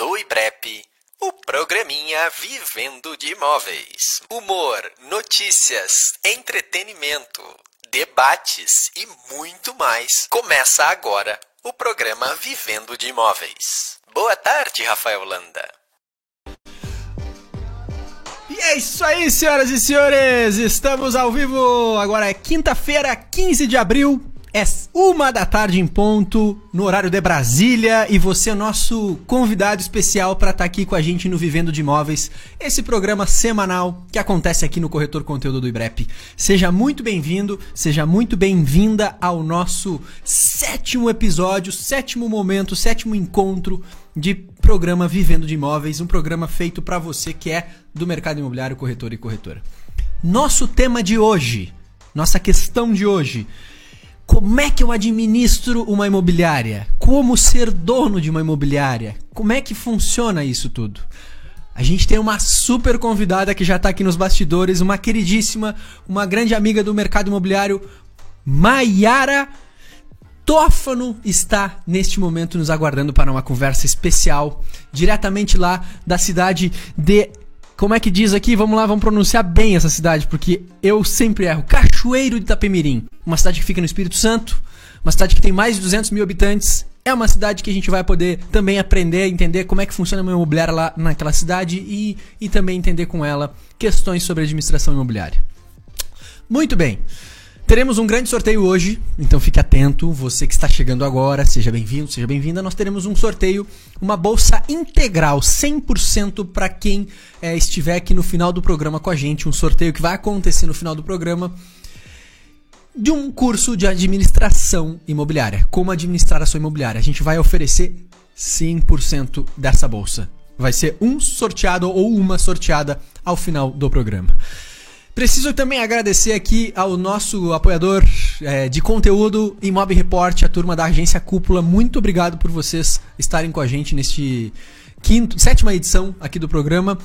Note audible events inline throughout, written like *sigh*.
do IBREP, o programinha Vivendo de Imóveis. Humor, notícias, entretenimento, debates e muito mais. Começa agora o programa Vivendo de Imóveis. Boa tarde, Rafael Landa. E é isso aí, senhoras e senhores! Estamos ao vivo! Agora é quinta-feira, 15 de abril, é uma da tarde em ponto, no horário de Brasília, e você é nosso convidado especial para estar tá aqui com a gente no Vivendo de Imóveis, esse programa semanal que acontece aqui no Corretor Conteúdo do IBREP. Seja muito bem-vindo, seja muito bem-vinda ao nosso sétimo episódio, sétimo momento, sétimo encontro de programa Vivendo de Imóveis, um programa feito para você que é do mercado imobiliário, corretor e corretora. Nosso tema de hoje, nossa questão de hoje como é que eu administro uma imobiliária? Como ser dono de uma imobiliária? Como é que funciona isso tudo? A gente tem uma super convidada que já está aqui nos bastidores, uma queridíssima, uma grande amiga do mercado imobiliário, Maiara Tófano está neste momento nos aguardando para uma conversa especial, diretamente lá da cidade de como é que diz aqui? Vamos lá, vamos pronunciar bem essa cidade, porque eu sempre erro. Cachoeiro de Itapemirim. Uma cidade que fica no Espírito Santo, uma cidade que tem mais de 200 mil habitantes. É uma cidade que a gente vai poder também aprender, entender como é que funciona uma imobiliária lá naquela cidade e, e também entender com ela questões sobre administração imobiliária. Muito bem. Teremos um grande sorteio hoje, então fique atento. Você que está chegando agora, seja bem-vindo, seja bem-vinda. Nós teremos um sorteio, uma bolsa integral, 100% para quem é, estiver aqui no final do programa com a gente. Um sorteio que vai acontecer no final do programa de um curso de administração imobiliária. Como administrar a sua imobiliária. A gente vai oferecer 100% dessa bolsa. Vai ser um sorteado ou uma sorteada ao final do programa. Preciso também agradecer aqui ao nosso apoiador é, de conteúdo Imob Report, a turma da agência Cúpula. Muito obrigado por vocês estarem com a gente neste quinto, sétima edição aqui do programa.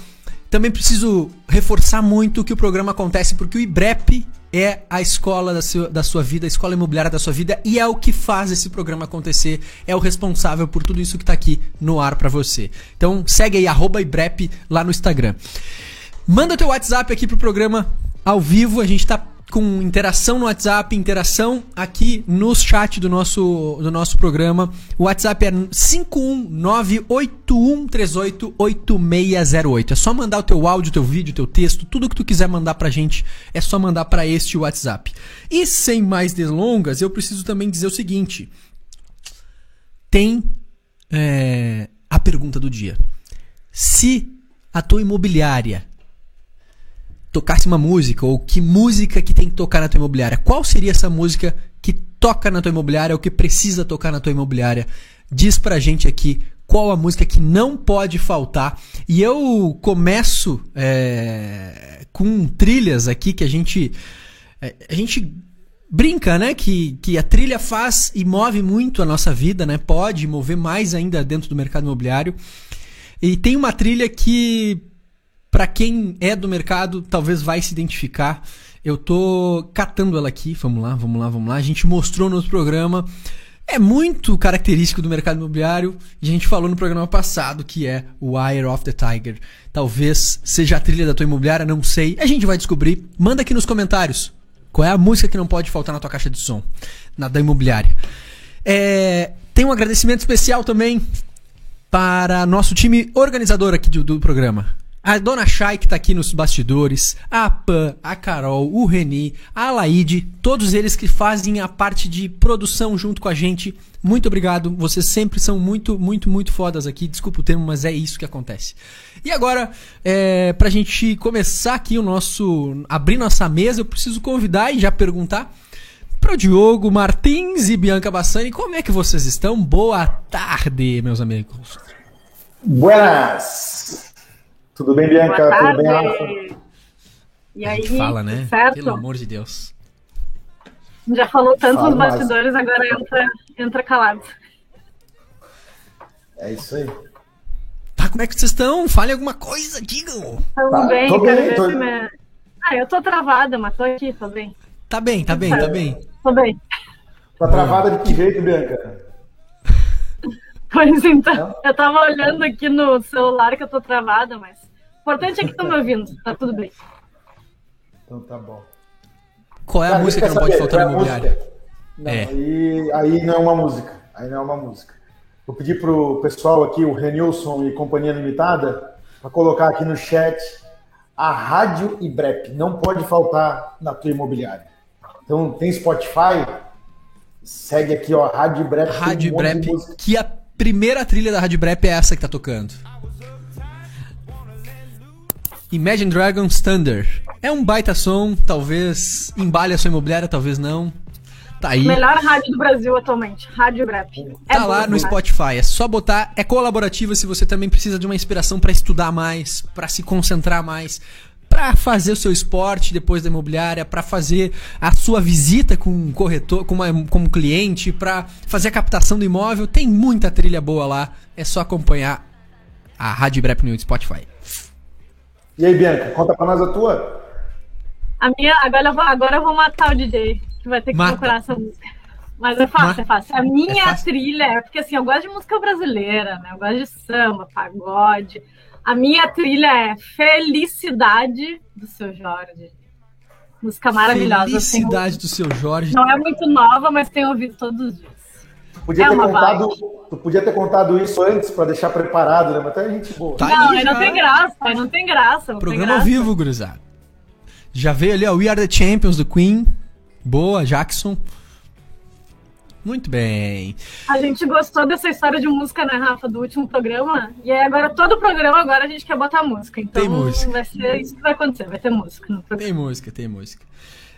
Também preciso reforçar muito que o programa acontece porque o IBREP é a escola da sua, da sua vida, a escola imobiliária da sua vida e é o que faz esse programa acontecer, é o responsável por tudo isso que está aqui no ar para você. Então segue aí, arroba IBREP lá no Instagram. Manda teu WhatsApp aqui pro programa ao vivo. A gente tá com interação no WhatsApp, interação aqui no chat do nosso, do nosso programa. O WhatsApp é 51981388608. É só mandar o teu áudio, teu vídeo, teu texto, tudo que tu quiser mandar pra gente, é só mandar para este WhatsApp. E sem mais delongas, eu preciso também dizer o seguinte: tem é, a pergunta do dia. Se a tua imobiliária tocasse uma música, ou que música que tem que tocar na tua imobiliária. Qual seria essa música que toca na tua imobiliária, ou que precisa tocar na tua imobiliária? Diz pra gente aqui qual a música que não pode faltar. E eu começo é, com trilhas aqui que a gente. É, a gente brinca, né? Que, que a trilha faz e move muito a nossa vida, né? Pode mover mais ainda dentro do mercado imobiliário. E tem uma trilha que para quem é do mercado, talvez vai se identificar. Eu tô catando ela aqui. Vamos lá, vamos lá, vamos lá. A gente mostrou no outro programa. É muito característico do mercado imobiliário. A gente falou no programa passado que é o Eye of the Tiger. Talvez seja a trilha da tua imobiliária, não sei. A gente vai descobrir. Manda aqui nos comentários qual é a música que não pode faltar na tua caixa de som, na da imobiliária. É, tem um agradecimento especial também para nosso time organizador aqui do, do programa. A dona Chay, que tá aqui nos bastidores, a Pan, a Carol, o Reni, a Laide, todos eles que fazem a parte de produção junto com a gente. Muito obrigado, vocês sempre são muito, muito, muito fodas aqui. Desculpa o termo, mas é isso que acontece. E agora, é, pra gente começar aqui o nosso. abrir nossa mesa, eu preciso convidar e já perguntar para Diogo Martins e Bianca Bassani, como é que vocês estão? Boa tarde, meus amigos. Buenas! Tudo bem, Bianca? Tudo bem, Rafa? E aí, fala, né? Certo? Pelo amor de Deus. Já falou tanto nos bastidores, mais. agora entra, entra calado. É isso aí. Tá, como é que vocês estão? Fale alguma coisa, digam. Tudo tá, bem, tô bem tô... Minha... Ah, eu tô travada, mas tô aqui, tô bem. Tá bem, tá bem, tá bem. Tô bem. Tá travada de que jeito, Bianca? Pois então, eu tava olhando aqui no celular que eu tô travada, mas importante é que estão me ouvindo, tá tudo bem. Então tá bom. Qual é a Cara, música que não pode faltar no é imobiliário? Não, É. aí, aí não é uma música. Aí não é uma música. Vou pedir pro pessoal aqui, o Renilson e Companhia Limitada, para colocar aqui no chat a Rádio Ibrep. Não pode faltar na tua imobiliária. Então tem Spotify, segue aqui, ó, Rádio Ibrep. tem Rádio um Brep, que a primeira trilha da Rádio Brep é essa que tá tocando. Imagine Dragons Thunder. É um baita som, talvez embale a sua imobiliária, talvez não. Tá aí. Melhor rádio do Brasil atualmente, Rádio Brap. Tá bom lá no demais. Spotify. É só botar. É colaborativa se você também precisa de uma inspiração pra estudar mais, pra se concentrar mais, pra fazer o seu esporte depois da imobiliária, pra fazer a sua visita com um corretor, com, uma, com um cliente, pra fazer a captação do imóvel. Tem muita trilha boa lá. É só acompanhar a Rádio Brep no Spotify. E aí, Bianca, conta pra nós a tua. A minha, agora eu, vou, agora eu vou matar o DJ, que vai ter que Mata. procurar essa música. Mas é fácil, Mata. é fácil. A minha É fácil? trilha é porque assim, eu gosto de música brasileira, né? Eu gosto de samba, pagode. A minha trilha é Felicidade do seu Jorge. Música maravilhosa. tenho- Felicidade do seu Jorge. Não é muito nova, mas tenho ouvido todos os dias. Podia É ter contado, tu podia ter contado isso antes para deixar preparado, né? Mas até a gente boa. Tá não, aí não tem graça, aí não tem graça. Não Programa tem ao graça. vivo, gurizada. Já veio ali, ó, We Are the Champions do Queen. Boa, Jackson. Muito bem. A gente gostou dessa história de música, né, Rafa, do último programa. E aí agora, todo programa, agora a gente quer botar música. Então Tem música. vai ser isso que vai acontecer, vai ter música no programa. Tem música, tem música.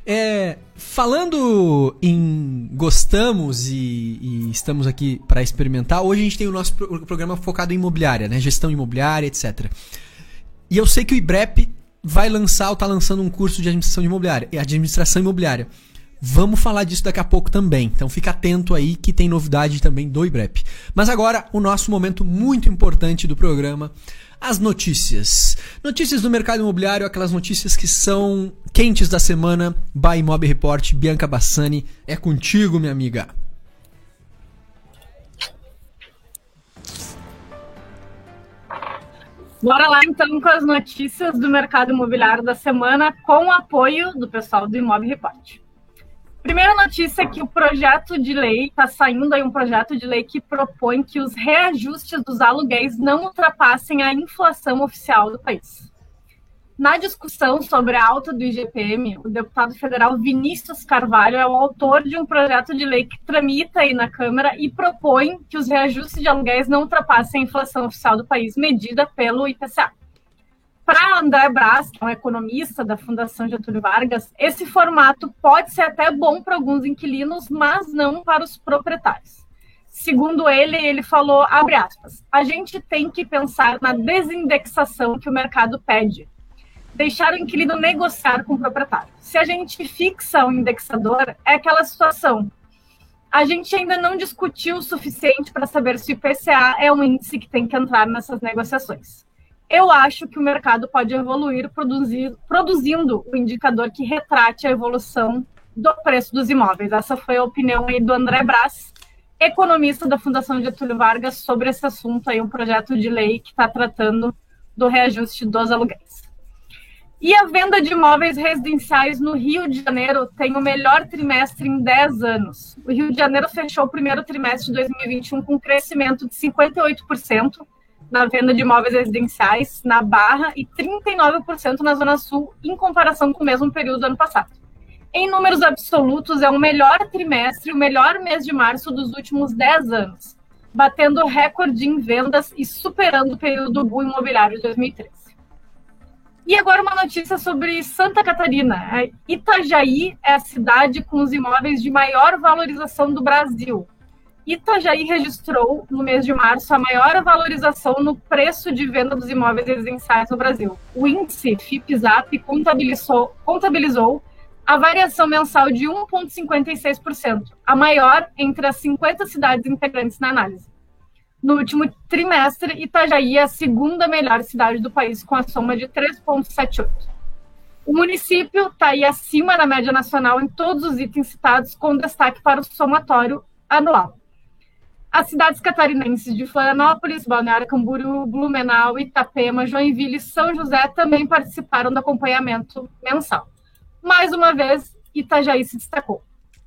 É, falando em gostamos e, e estamos aqui para experimentar, hoje a gente tem o nosso pro- programa focado em imobiliária, né? Gestão imobiliária, etc. E eu sei que o IBREP vai lançar ou tá lançando um curso de administração imobiliária, administração imobiliária. Vamos falar disso daqui a pouco também. Então fica atento aí que tem novidade também do IBREP. Mas agora o nosso momento muito importante do programa, as notícias. Notícias do mercado imobiliário, aquelas notícias que são quentes da semana. By Mob Report, Bianca Bassani, é contigo, minha amiga. Bora lá então com as notícias do mercado imobiliário da semana, com o apoio do pessoal do Imob Report. Primeira notícia é que o projeto de lei, está saindo aí um projeto de lei que propõe que os reajustes dos aluguéis não ultrapassem a inflação oficial do país. Na discussão sobre a alta do IGPM, o deputado federal Vinícius Carvalho é o autor de um projeto de lei que tramita aí na Câmara e propõe que os reajustes de aluguéis não ultrapassem a inflação oficial do país medida pelo IPCA. Para André Brás, que é um economista da Fundação Getúlio Vargas, esse formato pode ser até bom para alguns inquilinos, mas não para os proprietários. Segundo ele, ele falou, abre aspas, a gente tem que pensar na desindexação que o mercado pede. Deixar o inquilino negociar com o proprietário. Se a gente fixa o indexador, é aquela situação. A gente ainda não discutiu o suficiente para saber se o IPCA é um índice que tem que entrar nessas negociações eu acho que o mercado pode evoluir produzindo o indicador que retrate a evolução do preço dos imóveis. Essa foi a opinião aí do André Brás, economista da Fundação Getúlio Vargas, sobre esse assunto aí, um projeto de lei que está tratando do reajuste dos aluguéis. E a venda de imóveis residenciais no Rio de Janeiro tem o melhor trimestre em 10 anos. O Rio de Janeiro fechou o primeiro trimestre de 2021 com um crescimento de 58% na venda de imóveis residenciais na Barra e 39% na Zona Sul, em comparação com o mesmo período do ano passado. Em números absolutos, é o melhor trimestre, o melhor mês de março dos últimos 10 anos, batendo recorde em vendas e superando o período do imobiliário de 2013. E agora uma notícia sobre Santa Catarina. Itajaí é a cidade com os imóveis de maior valorização do Brasil. Itajaí registrou, no mês de março, a maior valorização no preço de venda dos imóveis residenciais no Brasil. O índice FIPZAP contabilizou, contabilizou a variação mensal de 1,56%, a maior entre as 50 cidades integrantes na análise. No último trimestre, Itajaí é a segunda melhor cidade do país, com a soma de 3,78%. O município está aí acima da média nacional em todos os itens citados, com destaque para o somatório anual. As cidades catarinenses de Florianópolis, Balneário Camboriú, Blumenau, Itapema, Joinville e São José também participaram do acompanhamento mensal. Mais uma vez, Itajaí se destacou,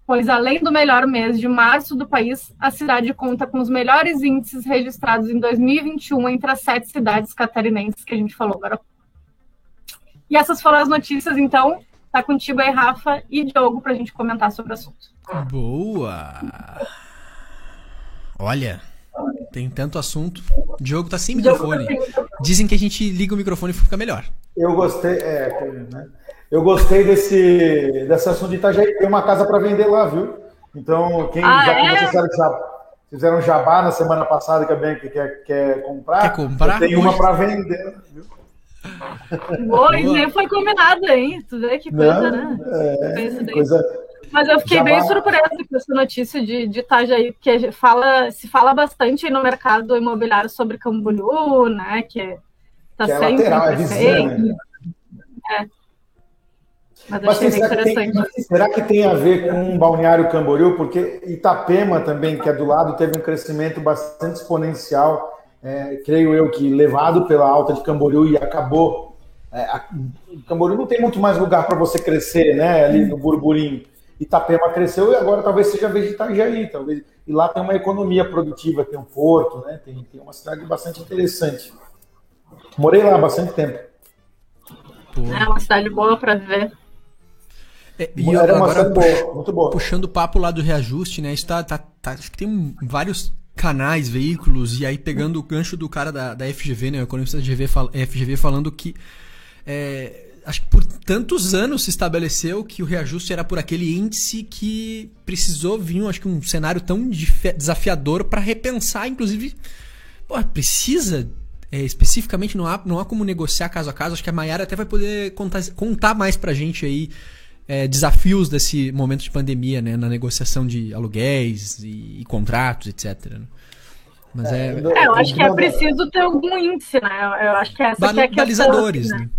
pois além do melhor mês de março do país, a cidade conta com os melhores índices registrados em 2021 entre as sete cidades catarinenses que a gente falou agora. E essas foram as notícias, então. Tá contigo aí, Rafa e Diogo, para a gente comentar sobre o assunto. Boa! Olha, tem tanto assunto. O Diogo tá sem microfone. Dizem que a gente liga o microfone e fica melhor. Eu gostei, é, né? Eu gostei desse, desse assunto de Itajaí. Tem uma casa para vender lá, viu? Então, quem Ah, já é? fizeram, jabá, fizeram jabá na semana passada que a Bianca quer, quer comprar, Quer comprar? tem uma para vender. Viu? Boa, e nem foi combinado, hein? Tu vê que coisa, Não, né? é, coisa, Mas eu fiquei bem surpresa com essa notícia de, de Itajaí, porque fala, se fala bastante no mercado imobiliário sobre Camboriú, né? Que tá que é sempre lateral, é crescente. Né? Mas Mas bem será que, tem, será que tem a ver com o Balneário Camboriú? Porque Itapema também, que é do lado, teve um crescimento bastante exponencial, é, creio eu que levado pela alta de Camboriú e acabou. É, a, Camboriú não tem muito mais lugar para você crescer, né? Ali no burburinho. Itapema cresceu e agora talvez seja a vez de Itajaí, talvez. E lá tem uma economia produtiva, tem um porto, né? Tem, tem uma cidade bastante interessante. Morei lá há bastante tempo. Pô. É uma cidade boa para ver. É, e Era uma agora, cidade boa, muito boa. puxando o papo lá do reajuste, né? Isso tá, tá, acho que tem vários canais, veículos, e aí pegando o gancho do cara da, da FGV, né? O economista da FGV, fal- FGV falando que é, acho que por tantos anos se estabeleceu que o reajuste era por aquele índice que precisou vir, acho que um cenário tão desafiador para repensar, inclusive, pô, precisa é, especificamente não há, não há como negociar caso a caso. Acho que a Mayara até vai poder contar, contar mais pra gente aí é, desafios desse momento de pandemia, né? Na negociação de aluguéis e, e contratos, etc. né? Mas é. É, eu acho que é preciso ter algum índice, né? Eu, acho que essa que é a questão, balizadores, assim, né?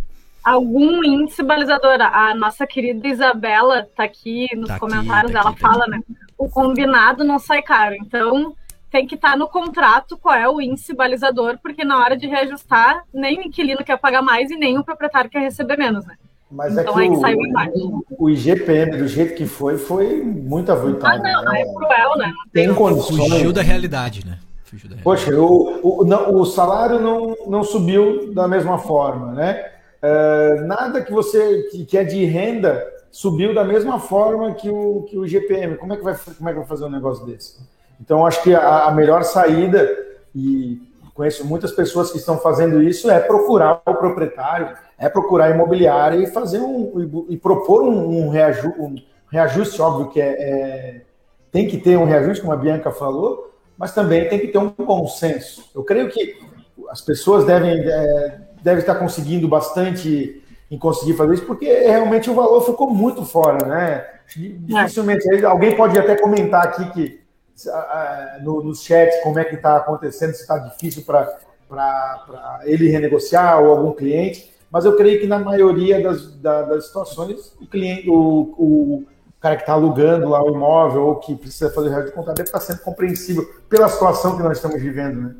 Algum índice balizador. A nossa querida Isabela tá aqui nos Tá aqui, comentários, tá ela aqui, tá fala, né? O combinado não sai caro. Então, tem que estar no contrato qual é o índice balizador, porque na hora de reajustar, nem o inquilino quer pagar mais e nem o proprietário quer receber menos, né? Mas Então é que que saiu o, embaixo. o IGPM, do jeito que foi, foi muito Ah, avultado. não, né? é cruel, né? Não Tem tem- condições. Fugiu da realidade, né? Fugiu da realidade. Poxa, o, o, não, o salário não, não subiu da mesma forma, né? É, nada que você que, que é de renda subiu da mesma forma que o, que o IGPM. Como é que vai, como é que vai fazer um negócio desse? Então, acho que a, a melhor saída, e conheço muitas pessoas que estão fazendo isso, é procurar o proprietário, é procurar imobiliária e fazer um e, e propor um, um, reaju, um reajuste, óbvio que é, é, tem que ter um reajuste, como a Bianca falou, mas também tem que ter um bom senso. Eu creio que as pessoas devem, é, devem estar conseguindo bastante em conseguir fazer isso, porque realmente o valor ficou muito fora, né? Dificilmente. Alguém pode até comentar aqui que no, no chat como é que está acontecendo, se está difícil para ele renegociar ou algum cliente, mas eu creio que na maioria das, das, das situações o cliente, o, o cara que está alugando lá o imóvel ou que precisa fazer o reajuste de conta deve estar sendo compreensível pela situação que nós estamos vivendo, né?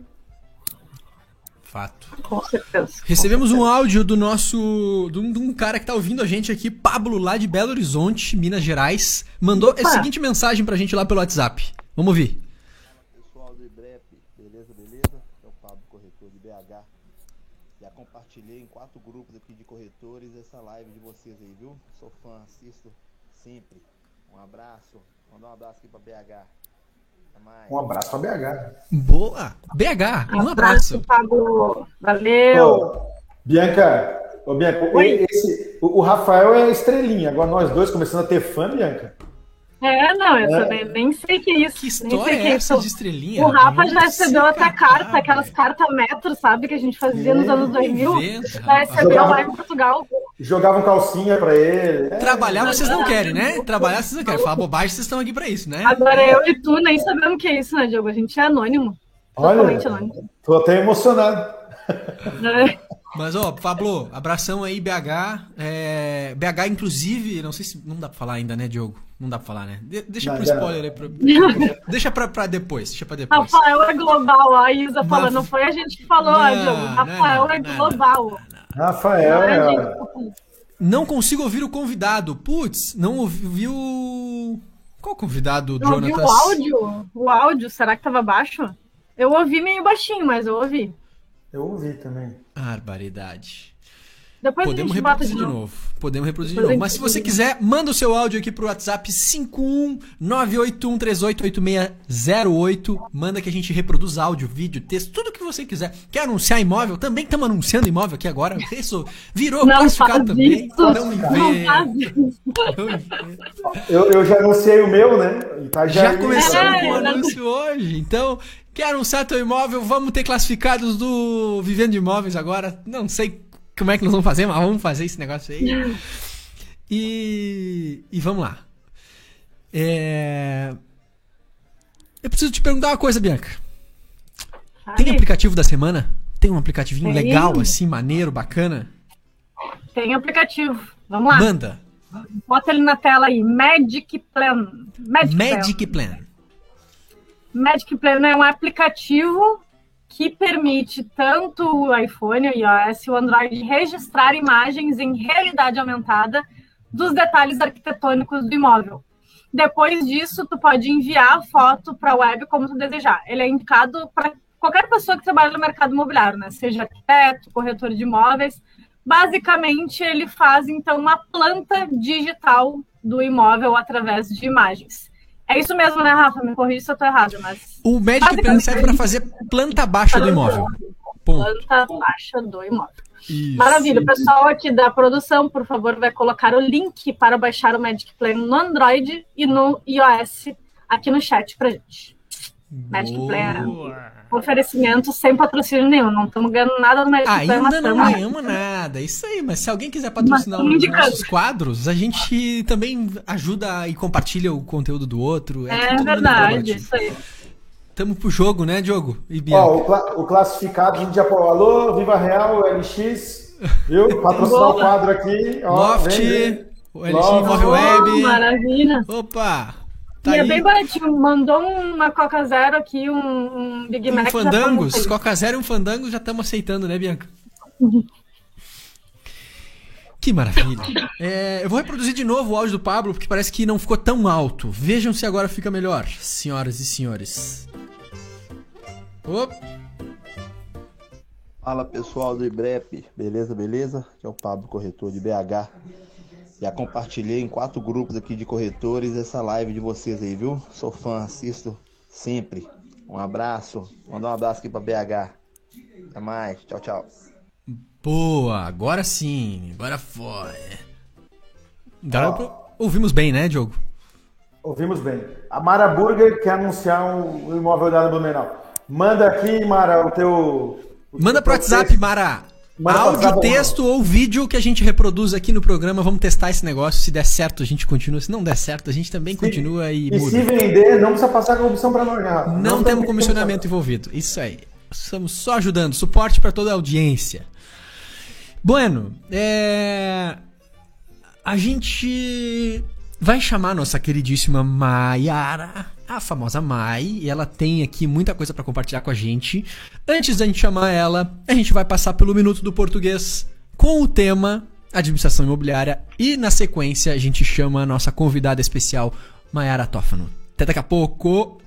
Fato. Com certeza. Recebemos um áudio do nosso. de um, de um cara que tá ouvindo a gente aqui, Pablo, lá de Belo Horizonte, Minas Gerais. Mandou Opa. a seguinte mensagem pra gente lá pelo WhatsApp. Vamos ouvir. Pessoal do IBREP, beleza, beleza? É o Pablo, corretor de BH. Já compartilhei em quatro grupos aqui de corretores essa live de vocês aí, viu? Sou fã, assisto sempre. Um abraço, mandar um abraço aqui pra BH. Um abraço para BH. Boa! BH, um abraço. Pablo. Valeu. Ô, Bianca, ô, Bianca Oi. esse, o, o Rafael é estrelinha. Agora nós dois começando a ter fã, Bianca. É, não, eu É. também nem sei que é isso. Que história que é essa isso. de estrelinha? O Rafa já recebeu até cara, carta, aquelas cartas metro, sabe, que a gente fazia nos anos 2000. Inventa, Já recebeu Jogava- lá em Portugal. Jogavam calcinha para ele. É, Trabalhar vocês não querem, né? Trabalhar vocês não querem. Falar bobagem, vocês estão aqui pra isso, né? Agora eu e tu nem sabemos o que é isso, né, Diogo? A gente é anônimo. Olha, Totalmente anônimo. tô até emocionado. É. Mas, ó, Pablo, abração aí, BH. É, BH, inclusive, não sei se. Não dá pra falar ainda, né, Diogo? Não dá pra falar, né? De- deixa Não, pro spoiler aí. Pra, *laughs* deixa pra, pra depois. Deixa pra depois. Rafael é global, a Isa falando, não foi a gente que falou, Não, Diogo. não, Rafael não, é não, global. Rafael, Não é é. Não consigo ouvir o convidado. Putz, não ouviu. Qual convidado, Não ouviu Jonatas? o áudio? O áudio, será que tava baixo? Eu ouvi meio baixinho, mas eu ouvi. Eu ouvi também. Barbaridade. Depois Podemos a gente bota reproduzir de de novo. novo. Podemos reproduzir de Depois novo. a Mas se você quiser, manda o seu áudio aqui pro WhatsApp 51981388608. Manda que a gente reproduz áudio, vídeo, texto, tudo que você quiser. Quer anunciar imóvel? Também estamos anunciando imóvel aqui agora. *laughs* Isso virou Não classificado faz também. isso. Não vê. Eu, eu já anunciei o meu, né? Itajaí, Já começamos É, com o né? anúncio hoje. Então, quer anunciar teu imóvel? Vamos ter classificados do Vivendo de Imóveis agora. Não sei como é que nós vamos fazer, mas vamos fazer esse negócio aí. E, e vamos lá. É, Eu preciso te perguntar uma coisa, Bianca. Tem aplicativo da semana? Tem um aplicativinho Tem. legal, assim, maneiro, bacana? Tem aplicativo. Vamos lá. Manda. Bota ele na tela aí. Magic Plan. Magic, Plan. Magic Plan. Magic Plan é um aplicativo que permite tanto o iPhone, o iOS e o Android registrar imagens em realidade aumentada dos detalhes arquitetônicos do imóvel. Depois disso, tu pode enviar a foto para a web como tu desejar. Ele é indicado para qualquer pessoa que trabalha no mercado imobiliário, né? Seja arquiteto, corretor de imóveis. Basicamente, ele faz então uma planta digital do imóvel através de imagens. É isso mesmo, né, Rafa? Me corrija se eu tô errado, mas O Magic Plan serve para fazer planta baixa do imóvel. Ponto. planta baixa do imóvel. Isso. Maravilha. O pessoal aqui da produção, por favor, vai colocar o link para baixar o Magic Plan no Android e no iOS aqui no chat pra gente. Magic. Boa. Oferecimento sem patrocínio nenhum. Não estamos ganhando nada no Magic mas Ainda não ganhamos nada. Isso aí, mas se alguém quiser patrocinar os nossos quadros, a gente também ajuda e compartilha o conteúdo do outro. É mundo verdade, isso aí. Tamo pro jogo, né, Diogo? E o, cla- o classificado, a gente já falou, alô, Viva Real, LX, viu? *laughs* Patrocinar o quadro aqui. Ó, Loft, vem, vem. o LX Loft. Móvel Oh, Web. maravilha. Opa! Tá e é aí. bem baratinho. Mandou uma Coca Zero aqui, um, um Big Um Mac. já tá fandangos. Coca Zero e um fandango já estamos aceitando, né, Bianca? Que maravilha. É, eu vou reproduzir de novo o áudio do Pablo, porque parece que não ficou tão alto. Vejam se agora fica melhor, senhoras e senhores. Opa. Fala pessoal do IBREP, beleza, beleza? Aqui é o Pablo, corretor de BH. Já compartilhei em quatro grupos aqui de corretores essa live de vocês aí, viu? Sou fã, assisto sempre. Um abraço, mandar um abraço aqui pra BH. Até mais, tchau, tchau. Boa, agora sim, agora foi. Agora ouvimos bem, né, Diogo? Ouvimos bem. A Mara Burger quer anunciar um, imóvel dela no Blumenau. Manda aqui, Mara, o teu. o Manda teu pro WhatsApp, texto. Mara. Áudio, texto ou vídeo que a gente reproduz aqui no programa. Vamos testar esse negócio. Se der certo, a gente continua. Se não der certo, a gente também continua e, E muda. se vender, não precisa passar comissão pra nós, né? Rafa? Não, temos comissionamento envolvido. Isso aí. Estamos só ajudando. Suporte para toda a audiência. Bueno, é... a gente vai chamar nossa queridíssima Maiara, a famosa Mai, e ela tem aqui muita coisa para compartilhar com a gente. Antes da gente chamar ela, a gente vai passar pelo minuto do português com o tema administração imobiliária e na sequência a gente chama a nossa convidada especial, Maiara Tófano. Até daqui a pouco.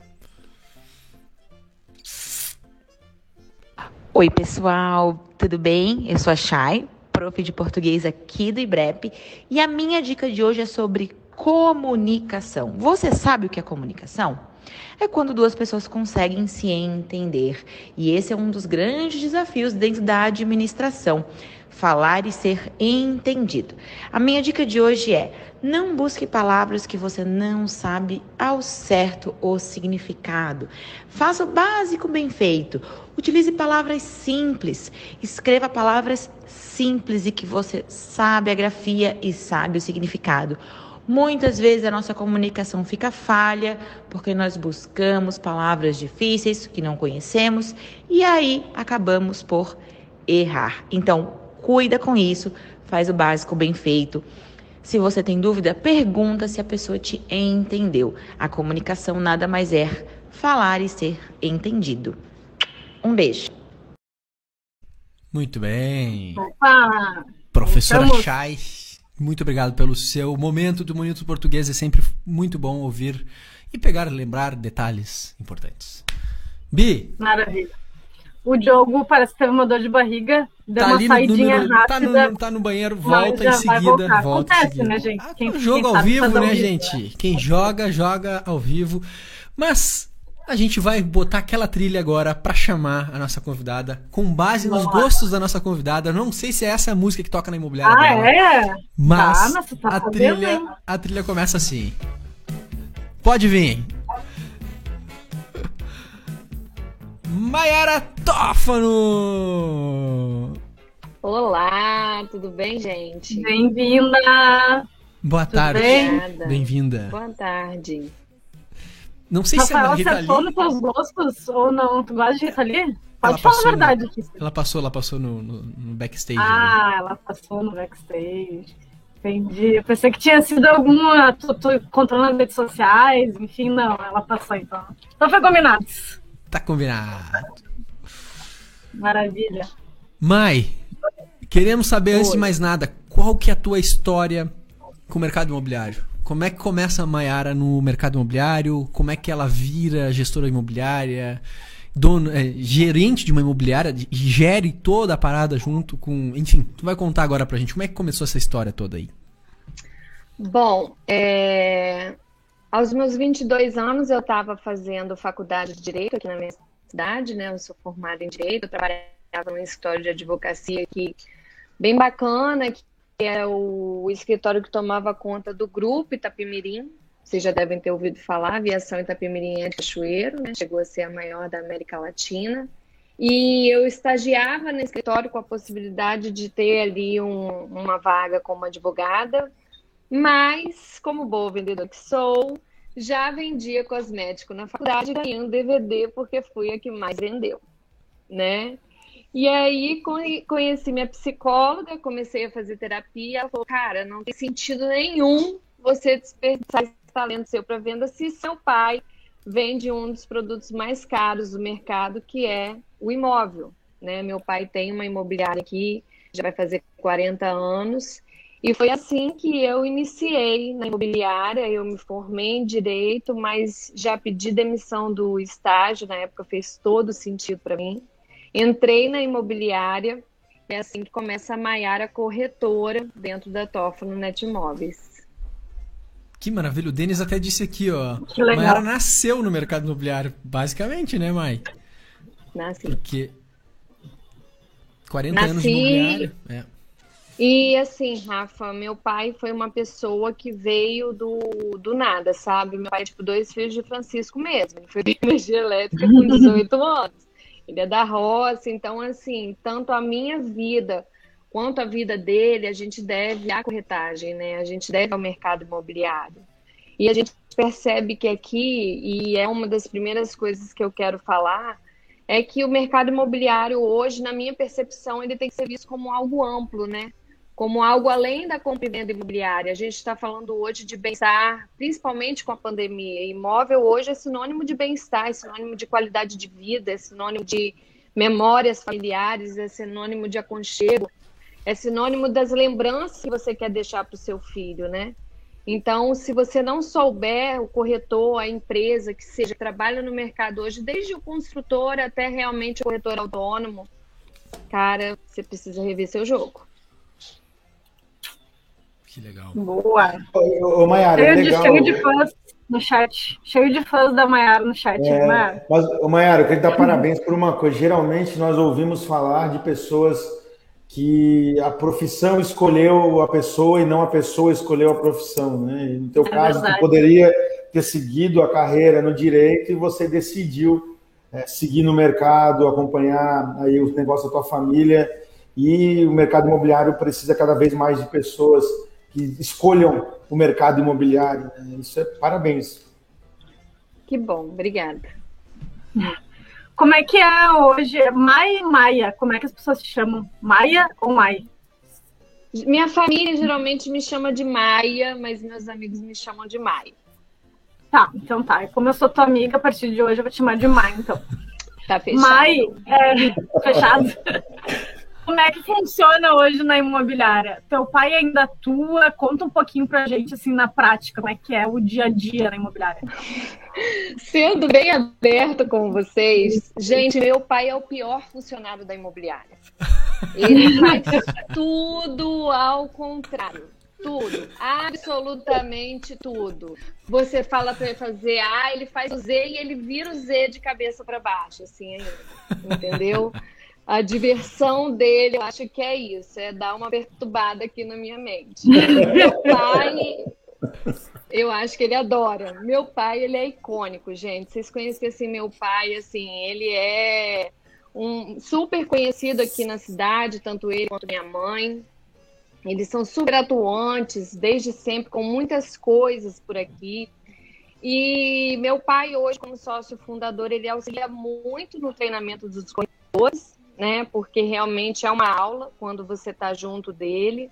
Oi, pessoal, tudo bem? Eu sou a Chay, prof de português aqui do IBREP, e a minha dica de hoje é sobre comunicação. Você sabe o que é comunicação? É quando duas pessoas conseguem se entender, e esse é um dos grandes desafios dentro da administração. Falar e ser entendido. A minha dica de hoje é: não busque palavras que você não sabe ao certo o significado. Faça o básico bem feito. Utilize palavras simples. Escreva palavras simples e que você sabe a grafia e sabe o significado. Muitas vezes a nossa comunicação fica falha porque nós buscamos palavras difíceis que não conhecemos e aí acabamos por errar. Então, cuida com isso, faz o básico bem feito. Se você tem dúvida, pergunta se a pessoa te entendeu. A comunicação nada mais é falar e ser entendido. Um beijo. Muito bem. Opa! Professora Estamos- Chay, muito obrigado pelo seu momento do Minuto Português. É sempre muito bom ouvir e pegar, lembrar detalhes importantes. Bi, Maravilha. O Diogo parece que teve uma dor de barriga, deu tá uma ali no, saidinha tá, rápida. no, tá no banheiro, volta em seguida. Volta Acontece, em seguida. né, gente? Ah, Quem- jogo quem ao vivo, né, vivo, gente? Quem joga, joga ao vivo. Mas a gente vai botar aquela trilha agora pra chamar a nossa convidada, com base nos lá. gostos da nossa convidada. Não sei se é essa a música que toca na imobiliária Ah, dela. é? Mas mas tu tá a, trilha, a trilha começa assim. Pode vir. Maiara Tófano! Olá, tudo bem, gente? Bem-vinda! Boa tarde. bem? Obrigada. Bem-vinda. Boa tarde. Não sei se a Rafael Rita ali. nos gostos ou não? Tu gosta de Rita Lee? Pode falar a né? verdade aqui. Ela passou, ela passou no, no- no backstage. Ah, ela passou no backstage. Entendi. Eu pensei que tinha sido alguma. Tu, tu controlando as redes sociais, enfim, não. Ela passou então. Então foi combinado. Tá combinado. Maravilha. Mai, queremos saber antes de Oi. mais nada, qual que é a tua história com o mercado imobiliário? Como é que começa a Maiara no mercado imobiliário? Como é que ela vira gestora imobiliária? Dono, é, gerente de uma imobiliária, gere toda a parada junto com. Enfim, tu vai contar agora pra gente como é que começou essa história toda aí. Bom, é, aos meus 22 anos eu estava fazendo faculdade de Direito aqui na minha cidade, né? Eu sou formada em Direito, eu trabalhava num escritório de advocacia aqui bem bacana, que é o escritório que tomava conta do grupo Itapemirim. Vocês já devem ter ouvido falar, a aviação Itapemirim é de Cachoeiro, né? Chegou a ser a maior da América Latina. E eu estagiava no escritório com a possibilidade de ter ali um- uma vaga como advogada, mas, como boa vendedora que sou, já vendia cosmético na faculdade, ganhando DVD porque fui a que mais vendeu, né? E aí con- conheci minha psicóloga, comecei a fazer terapia, ela falou, cara, não tem sentido nenhum você desperdiçar esse talento seu para venda se seu pai vende um dos produtos mais caros do mercado, que é o imóvel, né? Meu pai tem uma imobiliária aqui, já vai fazer 40 anos, e foi assim que eu iniciei na imobiliária. Eu me formei em direito, mas já pedi demissão do estágio, na época fez todo sentido para mim. Entrei na imobiliária, é assim que começa a Maiara corretora dentro da Tófano Netmóveis. Que maravilha, o Denis até disse aqui, ó. Maiara nasceu no mercado imobiliário, basicamente, né, Mai? Nasci. Porque 40 anos de Nasci- imobiliário. É. E assim, Rafa, meu pai foi uma pessoa que veio do, do nada, sabe? Meu pai é tipo dois filhos de Francisco mesmo. Ele foi de energia elétrica com *laughs* 18 anos. Ele é da roça, então assim, tanto a minha vida quanto a vida dele, a gente deve à corretagem, né? A gente deve ao mercado imobiliário. E a gente percebe que aqui, e é uma das primeiras coisas que eu quero falar, é que o mercado imobiliário hoje, na minha percepção, ele tem que ser visto como algo amplo, né? Como algo além da compra e venda imobiliária. A gente está falando hoje de bem-estar, principalmente com a pandemia. Imóvel hoje é sinônimo de bem-estar, é sinônimo de qualidade de vida, é sinônimo de memórias familiares, é sinônimo de aconchego, é sinônimo das lembranças que você quer deixar para o seu filho, né? Então, se você não souber o corretor, a empresa que seja trabalha no mercado hoje, desde o construtor até realmente o corretor autônomo, cara, você precisa rever seu jogo. Que legal. Boa. Ô, ô, Maiara, é Cheio de, legal. cheio de fãs no chat. Cheio de fãs da Maiara no chat. É, Maiara. mas, ô, Maiara, eu queria dar parabéns por uma coisa. Geralmente nós ouvimos falar de pessoas que a profissão escolheu a pessoa e não a pessoa escolheu a profissão, né? E No teu É caso, verdade. tu poderia ter seguido a carreira no direito e você decidiu é, seguir no mercado, acompanhar aí os negócios da tua família e o mercado imobiliário precisa cada vez mais de pessoas que escolham o mercado imobiliário. né? Isso é parabéns. Que bom, obrigada. Como é que é hoje? Maia e Maia, como é que as pessoas se chamam? Maia ou Mai? Minha família geralmente me chama de Maia, mas meus amigos me chamam de Maia. Tá, então tá. Como eu sou tua amiga, a partir de hoje eu vou te chamar de Mai, então. Tá fechado. Mai, é, *laughs* fechado. Como é que funciona hoje na imobiliária? Teu pai ainda atua? Conta um pouquinho pra gente, assim, na prática, como é que é o dia a dia na imobiliária. Sendo bem aberto com vocês, gente, meu pai é o pior funcionário da imobiliária. Ele *laughs* faz tudo ao contrário. Tudo, absolutamente tudo. Você fala para ele fazer A, ele faz o Z e ele vira o Z de cabeça para baixo, assim, entendeu? A diversão dele, eu acho que é isso, é dar uma perturbada aqui na minha mente. *laughs* Meu pai, eu acho que ele adora. Meu pai, ele é icônico, gente. Vocês conhecessem meu pai, assim, ele é um super conhecido aqui na cidade, tanto ele quanto minha mãe. Eles são super atuantes desde sempre, com muitas coisas por aqui. E meu pai, hoje, como sócio fundador, ele auxilia muito no treinamento dos corretores, né? Porque realmente é uma aula quando você está junto dele.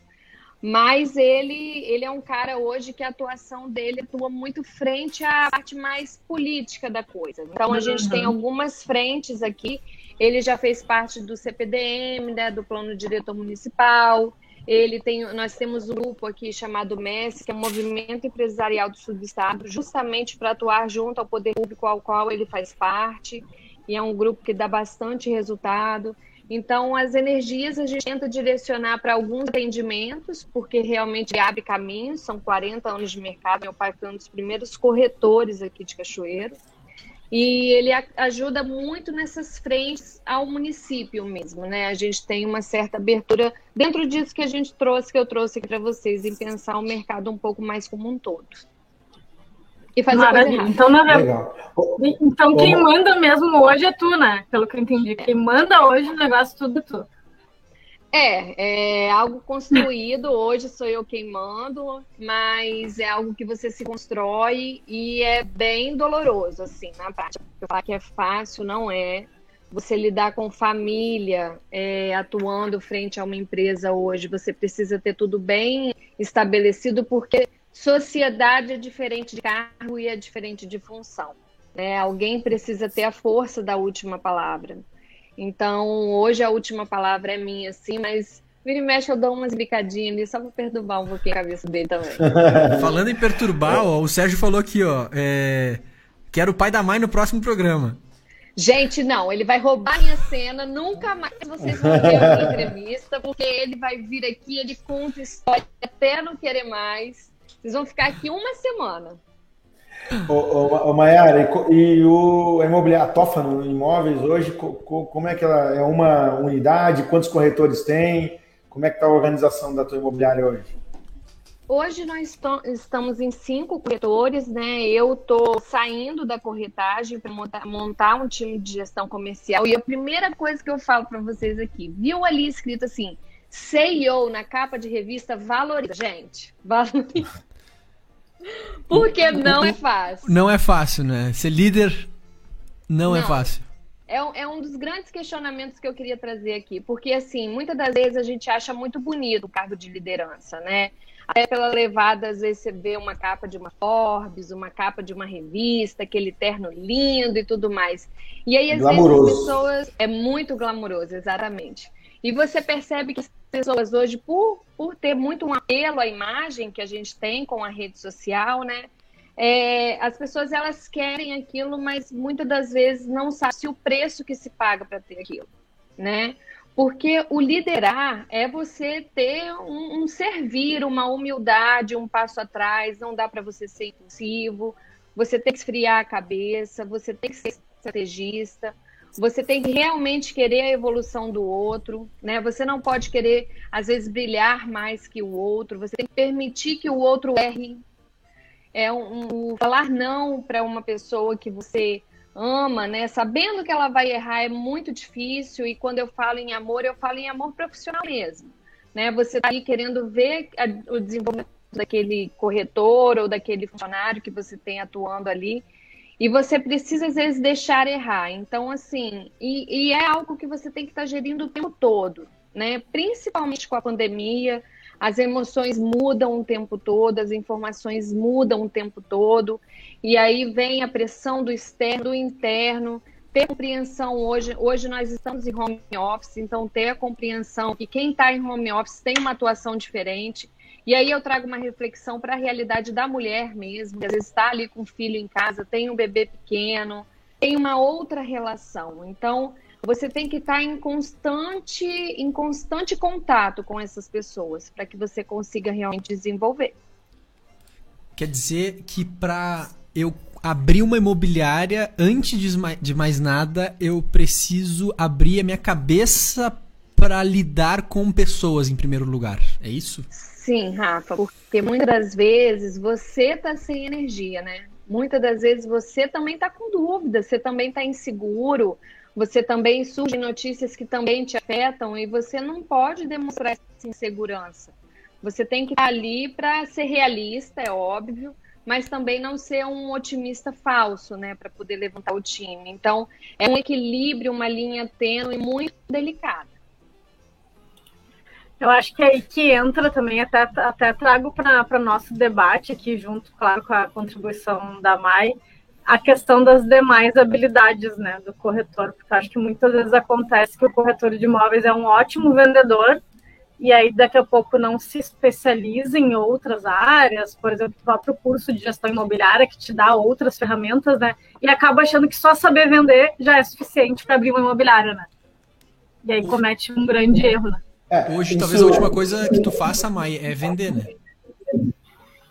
Mas ele, ele é um cara hoje que a atuação dele atua muito frente à parte mais política da coisa. Então a gente tem algumas frentes aqui. Ele já fez parte do CPDM, né, do Plano Diretor Municipal. Ele tem, nós temos um grupo aqui chamado MES, que é um movimento empresarial do subestado, justamente para atuar junto ao poder público ao qual ele faz parte, e é um grupo que dá bastante resultado. Então, as energias a gente tenta direcionar para alguns atendimentos, porque realmente abre caminhos, são 40 anos de mercado, meu pai foi um dos primeiros corretores aqui de Cachoeiro. E ele ajuda muito nessas frentes ao município mesmo, né? A gente tem uma certa abertura dentro disso que a gente trouxe, que eu trouxe aqui para vocês, em pensar o mercado um pouco mais como um todo. E fazer Maravilha. Então, na verdade, então quem manda mesmo hoje é tu, né? Pelo que eu entendi. Quem manda hoje o negócio tudo é tu. É, é algo construído. Hoje sou eu quem mando, mas é algo que você se constrói e é bem doloroso, assim, na prática. Eu falar que é fácil, não é. Você lidar com família, é, atuando frente a uma empresa hoje, você precisa ter tudo bem estabelecido, porque sociedade é diferente de cargo e é diferente de função. Né? Alguém precisa ter a força da última palavra. Então, hoje a última palavra é minha, sim, mas vira e mexe eu dou umas bicadinhas ali só pra perturbar um pouquinho a cabeça dele também. *laughs* Falando em perturbar, ó, o Sérgio falou aqui, ó, é... quero o pai da mãe no próximo programa. Gente, não, ele vai roubar minha cena, nunca mais vocês vão ver uma entrevista, porque ele vai vir aqui, ele conta história até não querer mais. Vocês vão ficar aqui uma semana. Ô, ô, ô Maiara, e, e o imobiliário, a Tófano Imóveis hoje, co, co, como é que ela é uma unidade? Quantos corretores tem? Como é que está a organização da tua imobiliária hoje? Hoje nós estamos em cinco corretores, né? Eu estou saindo da corretagem para montar, montar, um time de gestão comercial. E a primeira coisa que eu falo para vocês aqui, viu ali escrito assim, CEO na capa de revista, valoriza. Gente, valoriza. Porque não é fácil. Não é fácil, né? Ser líder não, é não. é fácil. É, é, um dos grandes questionamentos que eu queria trazer aqui. Porque, assim, muitas das vezes a gente acha muito bonito o cargo de liderança, né? Até pela levada, às vezes você vê uma capa de uma Forbes, uma capa de uma revista, aquele terno lindo e tudo mais. E aí, às glamuroso. vezes, as pessoas. É muito glamouroso, exatamente. E você percebe que pessoas hoje, por, por ter muito um apelo à imagem que a gente tem com a rede social, né? É, as pessoas elas querem aquilo, mas muitas das vezes não sabem se o preço que se paga para ter aquilo, né? Porque o liderar é você ter um, um, servir, uma humildade, um passo atrás, não dá para você ser impulsivo, você tem que esfriar a cabeça, você tem que ser estrategista, você tem que realmente querer a evolução do outro, né? Você não pode querer, às vezes, brilhar mais que o outro. Você tem que permitir que o outro erre. É um, um falar não para uma pessoa que você ama, né? Sabendo que ela vai errar é muito difícil. E quando eu falo em amor, eu falo em amor profissional mesmo, né? Você está aí querendo ver a, o desenvolvimento daquele corretor ou daquele funcionário que você tem atuando ali E você precisa, às vezes, deixar errar. Então, assim, e, e é algo que você tem que estar tá gerindo o tempo todo, né? Principalmente com a pandemia, as emoções mudam o tempo todo, as informações mudam o tempo todo, e aí vem a pressão do externo, do interno, ter compreensão hoje, hoje nós estamos em home office, então ter a compreensão que quem está em home office tem uma atuação diferente. E aí eu trago uma reflexão para a realidade da mulher mesmo, que às vezes está ali com o filho em casa, tem um bebê pequeno, tem uma outra relação. Então, você tem que estar tá em constante, em constante contato com essas pessoas para que você consiga realmente desenvolver. Quer dizer que para eu abrir uma imobiliária, antes de mais nada, eu preciso abrir a minha cabeça para lidar com pessoas em primeiro lugar. É isso? Sim, Rafa, porque muitas das vezes você está sem energia, né? Muitas das vezes você também está com dúvida, você também está inseguro, você também surge notícias que também te afetam e você não pode demonstrar essa insegurança. Você tem que estar ali para ser realista, é óbvio, mas também não ser um otimista falso, né, para poder levantar o time. Então, é um equilíbrio, uma linha tênue muito delicada. Eu acho que é aí que entra também, até, até trago para nosso debate aqui, junto, claro, com a contribuição da Mai, a questão das demais habilidades né, do corretor, porque acho que muitas vezes acontece que o corretor de imóveis é um ótimo vendedor, e aí daqui a pouco não se especializa em outras áreas, por exemplo, o próprio curso de gestão imobiliária que te dá outras ferramentas, né? E acaba achando que só saber vender já é suficiente para abrir uma imobiliária, né? E aí comete um grande erro, né? É, Hoje, talvez a última coisa que tu faça, Mai, é vender, né?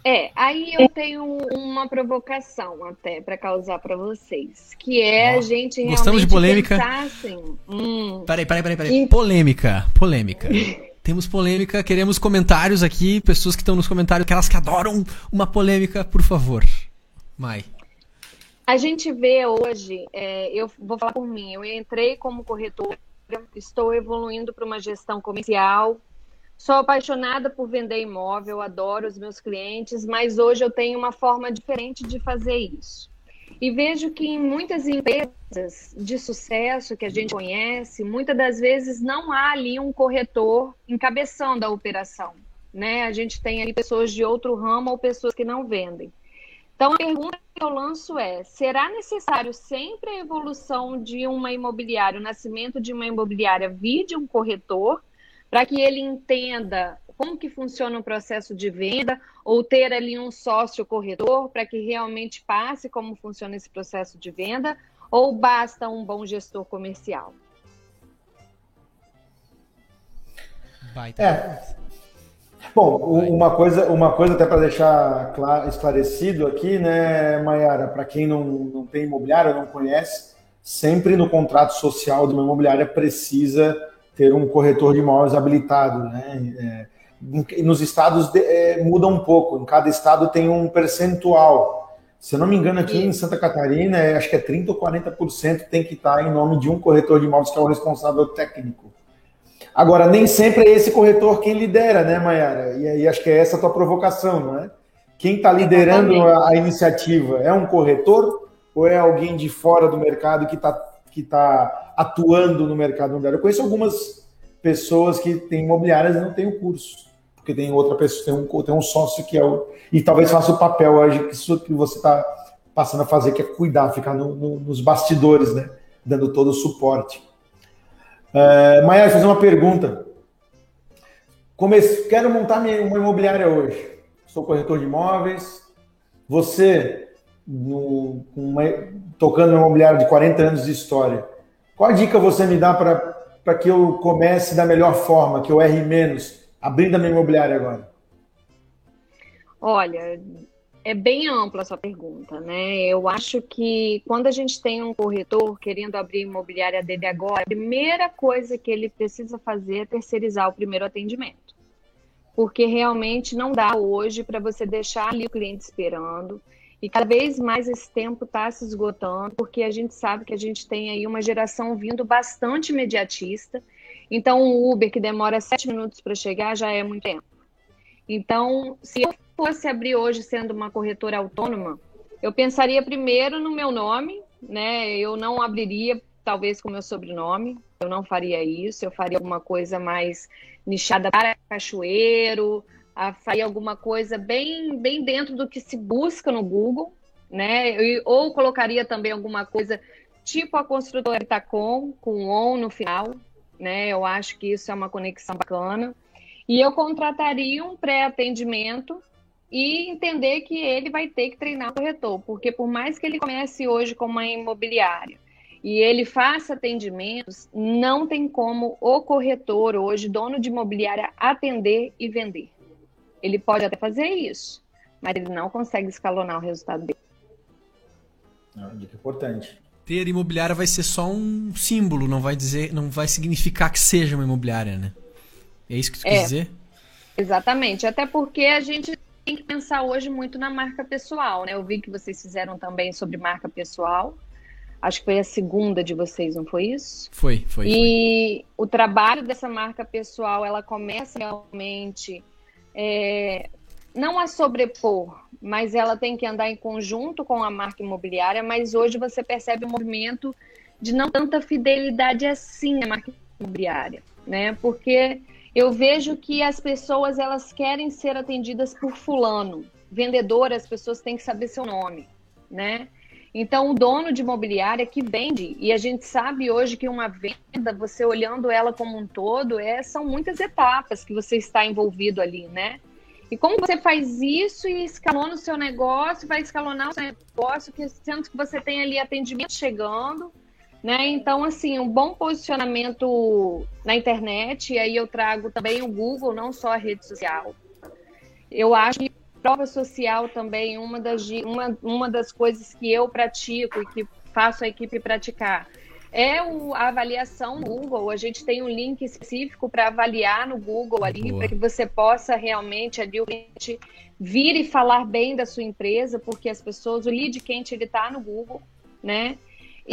É, aí eu tenho uma provocação até para causar para vocês, que é oh, a gente realmente Gostamos de polêmica. pensar assim... Hum, peraí, peraí, peraí, peraí. Polêmica, polêmica. *laughs* Temos polêmica, queremos comentários aqui, pessoas que estão nos comentários, aquelas que adoram uma polêmica, por favor. Mai. A gente vê hoje, é, eu vou falar por mim, eu entrei como corretora, estou evoluindo para uma gestão comercial, sou apaixonada por vender imóvel, adoro os meus clientes, mas hoje eu tenho uma forma diferente de fazer isso. E vejo que em muitas empresas de sucesso que a gente conhece, muitas das vezes não há ali um corretor encabeçando a operação. Né? A gente tem ali pessoas de outro ramo ou pessoas que não vendem. Então, a pergunta que eu lanço é: será necessário sempre a evolução de uma imobiliária, o nascimento de uma imobiliária via um corretor, para que ele entenda como que funciona o processo de venda, ou ter ali um sócio corretor para que realmente passe como funciona esse processo de venda, ou basta um bom gestor comercial? É. Bom, uma coisa, uma coisa até para deixar claro, esclarecido aqui, né, Mayara, para quem não, não tem imobiliária, não conhece, sempre no contrato social de uma imobiliária precisa ter um corretor de imóveis habilitado, né? É, nos estados de, é, muda um pouco, em cada estado tem um percentual. Se eu não me engano, aqui em Santa Catarina, é, acho que é 30% ou 40% tem que estar em nome de um corretor de imóveis que é o responsável técnico. Agora, nem sempre é esse corretor quem lidera, né, Mayara? E aí acho que é essa a tua provocação, não é? Quem está liderando a, a, iniciativa é um corretor ou é alguém de fora do mercado que está que tá atuando no mercado imobiliário? Eu conheço algumas pessoas que têm imobiliárias e não têm o curso porque tem outra pessoa, tem um, tem um sócio que é o. E talvez faça o papel hoje que, você está passando a fazer, que é cuidar, ficar no, no, nos bastidores, né? Dando todo o suporte. Uh, Maia, fazer uma pergunta. Quero montar minha, uma imobiliária hoje. Sou corretor de imóveis. Você, no, uma, tocando uma imobiliária de 40 anos de história, qual a dica você me dá para que eu comece da melhor forma, que eu erre menos? abrindo a minha imobiliária agora? Olha, é bem ampla a sua pergunta, né? Eu acho que quando a gente tem um corretor querendo abrir a imobiliária dele agora, a primeira coisa que ele precisa fazer é terceirizar o primeiro atendimento. Porque realmente não dá hoje para você deixar ali o cliente esperando. E cada vez mais esse tempo está se esgotando, porque a gente sabe que a gente tem aí uma geração vindo bastante imediatista então, um Uber que demora sete minutos para chegar já é muito tempo. Então, se eu fosse abrir hoje sendo uma corretora autônoma, Eu pensaria primeiro no meu nome, né? Eu não abriria talvez com meu sobrenome, eu não faria isso, eu faria alguma coisa mais nichada para cachoeiro, faria alguma coisa bem, bem dentro do que se busca no Google, né? Ou colocaria também alguma coisa tipo a construtora Itacom, com on no final, né? Eu acho que isso é uma conexão bacana. E eu contrataria um pré-atendimento e entender que ele vai ter que treinar o corretor, porque por mais que ele comece hoje como uma imobiliária e ele faça atendimentos, não tem como o corretor hoje, dono de imobiliária, atender e vender. Ele pode até fazer isso, mas ele não consegue escalonar o resultado dele. É uma dica importante. Ter imobiliária vai ser só um símbolo, não vai dizer, não vai significar que seja uma imobiliária, né? É isso que você é, quer dizer? Exatamente. Até porque a gente tem que pensar hoje muito na marca pessoal, né? Eu vi que vocês fizeram também sobre marca pessoal. Acho que foi a segunda de vocês, não foi isso? Foi, foi. E foi. o trabalho dessa marca pessoal, ela começa realmente é, não a sobrepor, mas ela tem que andar em conjunto com a marca imobiliária. Mas hoje você percebe um movimento de não tanta fidelidade assim à marca imobiliária, né? Porque eu vejo que as pessoas elas querem ser atendidas por fulano. Vendedor, as pessoas têm que saber seu nome, né? Então, o dono de imobiliária que vende, e a gente sabe hoje que uma venda, você olhando ela como um todo, é, são muitas etapas que você está envolvido ali, né? E como você faz isso e escalona o seu negócio, vai escalonar o seu negócio, sendo que você tem ali atendimento chegando, né? Então, assim, um bom posicionamento na internet, e aí eu trago também o Google, não só a rede social. Eu acho que prova social também, uma das, uma, uma das coisas que eu pratico e que faço a equipe praticar, é o, a avaliação no Google. A gente tem um link específico para avaliar no Google ali, para que você possa realmente ali o cliente vir e falar bem da sua empresa, porque as pessoas, o lead quente ele está no Google, né?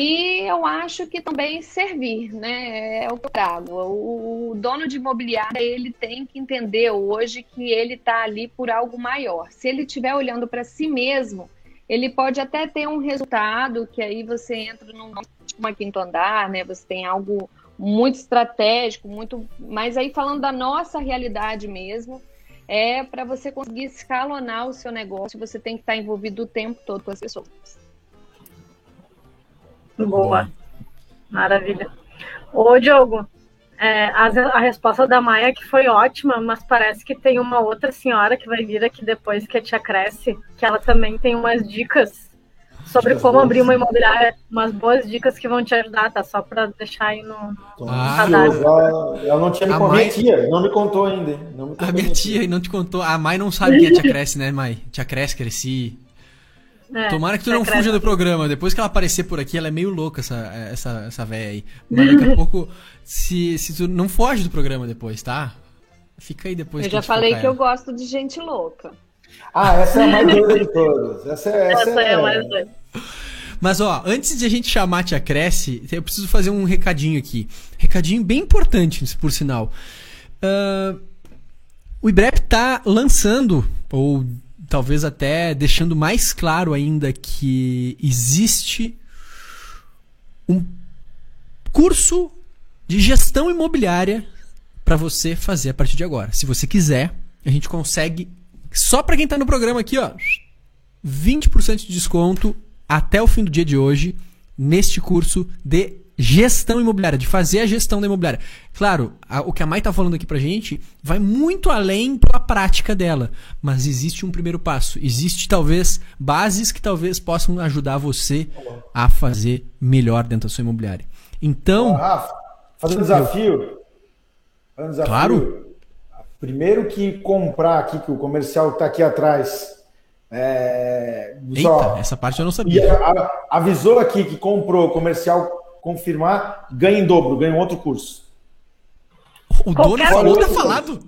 E eu acho que também servir, né? É o que eu trago. O, dono de imobiliária, ele tem que entender hoje que ele está ali por algo maior. Se ele estiver olhando para si mesmo, ele pode até ter um resultado que aí você entra num uma quinto andar, né? Você tem algo muito estratégico, muito. Mas aí falando da nossa realidade mesmo, é para você conseguir escalonar o seu negócio, você tem que estar envolvido o tempo todo com as pessoas. Boa. Maravilha. Ô, Diogo, é, a, a, resposta da Maia que foi ótima, mas parece que tem uma outra senhora que vai vir aqui depois que a tia cresce, que ela também tem umas dicas sobre como boas. abrir uma imobiliária, umas boas dicas que vão te ajudar, tá? Só para deixar aí no, no ah, ela, ela não tinha me tia não me contou ainda. Não me contou a minha tia não te contou. A Mai não sabe que a tia cresce, né, Mai? Tia cresce, cresci. É, Tomara que tu não fuja do programa. Depois que ela aparecer por aqui, ela é meio louca, essa, essa, essa véia aí. Mas daqui a *laughs* pouco, se, se tu não foge do programa depois, tá? Fica aí depois. Eu já falei que ela. eu gosto de gente louca. Ah, essa é a mais doida de todas. Essa, é, essa, essa é, é a mais doida. Mas ó, antes de a gente chamar a Tia Cresce, eu preciso fazer um recadinho aqui. Recadinho bem importante, por sinal. Uh, o IBREP tá lançando, ou talvez até deixando mais claro ainda que existe um curso de gestão imobiliária para você fazer a partir de agora. Se você quiser, a gente consegue só para quem está no programa aqui, ó, 20% de desconto até o fim do dia de hoje neste curso de gestão imobiliária, de fazer a gestão da imobiliária. Claro, a, o que a Mai está falando aqui pra gente vai muito além pela prática dela, mas existe um primeiro passo. Existe talvez bases que talvez possam ajudar você a fazer melhor dentro da sua imobiliária. Então, Rafa, fazer um desafio. Um desafio. Claro. Primeiro que comprar aqui, que o comercial está aqui atrás. É, Eita, só, essa parte eu não sabia. avisou aqui que comprou comercial confirmar, ganha em dobro, ganha um outro curso. O dono falou, tá falado.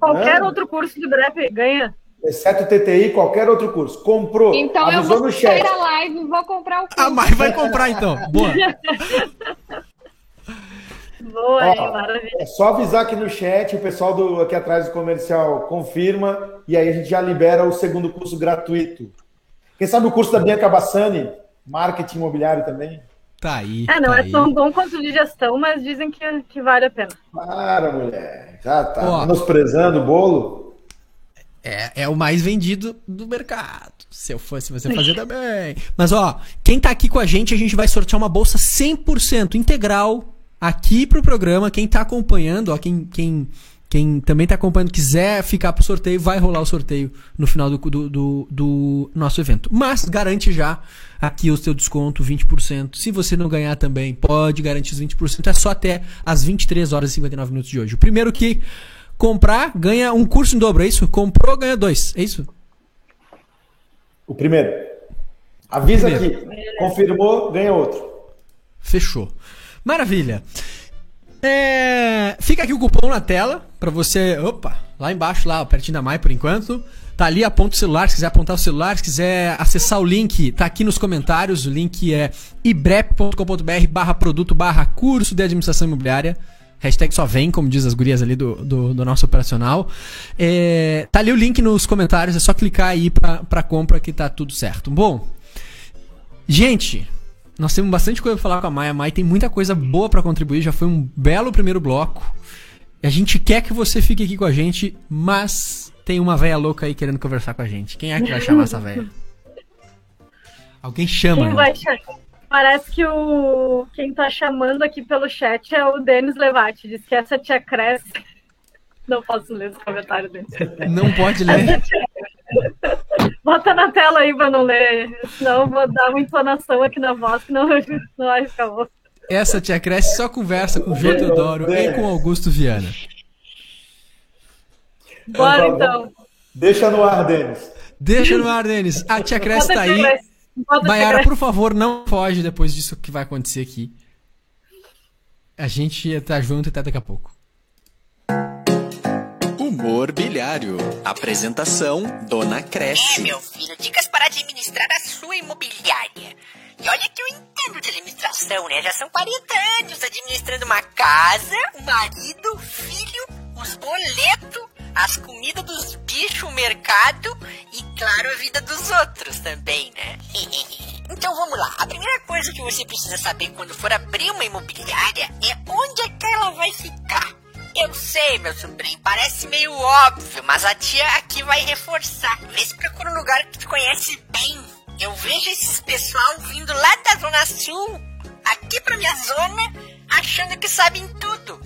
Qualquer é. outro curso de breve ganha. Exceto TTI, qualquer outro curso. Comprou. Então avisou eu vou no chat. a live e vou comprar o curso. A Mai vai comprar então. Boa. *laughs* Boa, Ó, maravilha. É só avisar aqui no chat, o pessoal do, aqui atrás do comercial confirma, e aí a gente já libera o segundo curso gratuito. Quem sabe o curso da Bianca Bassani, marketing imobiliário também. Tá aí. É, não tá é aí. tão bom quanto de gestão, mas dizem que, que vale a pena. Para, mulher. Já tá Ó. menosprezando o bolo. É, é o mais vendido do mercado. Se eu fosse você fazer também. Mas ó, quem tá aqui com a gente, a gente vai sortear uma bolsa 100% integral aqui pro programa. Quem tá acompanhando, ó, quem, quem, quem também tá acompanhando, quiser ficar pro sorteio, vai rolar o sorteio no final do, do, do, do nosso evento. Mas garante já aqui o seu desconto, 20%. Se você não ganhar também, pode garantir os 20%. É só até as 23 horas e 59 minutos de hoje. O primeiro que comprar ganha um curso em dobro, é isso? Comprou, ganha dois, é isso? O primeiro. Avisa Primeiro. aqui. Confirmou, ganha outro. Fechou. Maravilha. É, Fica aqui o cupom na tela pra você. Opa, lá embaixo, lá, pertinho da Mai por enquanto. Tá ali, aponta o celular. Se quiser apontar o celular, se quiser acessar o link, tá aqui nos comentários. O link é ibrep.com.br barra produto barra curso de administração imobiliária. Hashtag só vem, como diz as gurias ali do, do, do nosso operacional. É, tá ali o link nos comentários, é só clicar aí pra, pra compra que tá tudo certo. Bom, gente, nós temos bastante coisa pra falar com a Mai. A Mai tem muita coisa boa pra contribuir, já foi um belo primeiro bloco. A gente quer que você fique aqui com a gente, mas tem uma velha louca aí querendo conversar com a gente. Quem é que vai chamar essa velha? *laughs* Alguém chama, Quem né? vai chamar? Parece que o quem tá chamando aqui pelo chat é o Denis Levati. Diz que essa tia cresce. Não posso ler os comentários dele. Não pode ler. *laughs* Bota na tela aí pra não ler. Senão eu vou dar uma entonação aqui na voz que não, não vai ficar bom. Essa tia Cresce só conversa com o Jô Teodoro e com o Augusto Viana. Bora Então tá então. Deixa no ar, Denis. Deixa no ar, Denis. A tia Cresce Bota tá aí. Maiara, por favor, não foge depois disso que vai acontecer aqui. A gente tá junto até daqui a pouco. Humor bilhário. Apresentação Dona É, Cresce. meu filho, dicas para administrar a sua imobiliária. E olha que eu entendo de administração, né? Já são 40 anos administrando uma casa, o marido, filho, os boletos, as comidas dos bichos, o mercado e, claro, a vida dos outros também, né? *laughs* então vamos lá. A primeira coisa que você precisa saber quando for abrir uma imobiliária é onde é que ela vai ficar. Eu sei, meu sobrinho, parece meio óbvio, mas a tia aqui vai reforçar. Vê se procura um lugar que tu conhece bem. Eu vejo esses pessoal vindo lá da Zona Sul, aqui pra minha zona, achando que sabem tudo.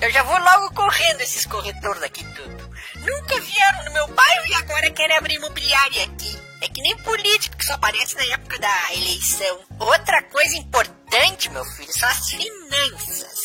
Eu já vou logo correndo esses corretores aqui tudo. Nunca vieram no meu bairro e agora querem abrir imobiliária aqui. É que nem político que só aparece na época da eleição. Outra coisa importante, meu filho, são as finanças.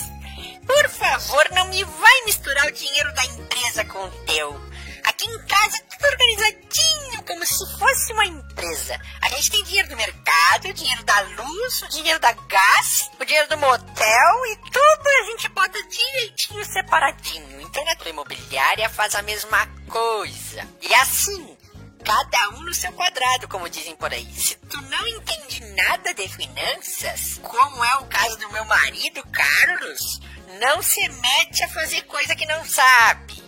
Por favor, não me vai misturar o dinheiro da empresa com o teu. Aqui em casa é tudo organizadinho, como se fosse uma empresa. A gente tem dinheiro do mercado, o dinheiro da luz, o dinheiro da gás, o dinheiro do motel e tudo a gente bota direitinho separadinho. Então na tua imobiliária faz a mesma coisa. E assim, cada um no seu quadrado, como dizem por aí. Se tu não entende nada de finanças, como é o caso do meu marido, Carlos, não se mete a fazer coisa que não sabe.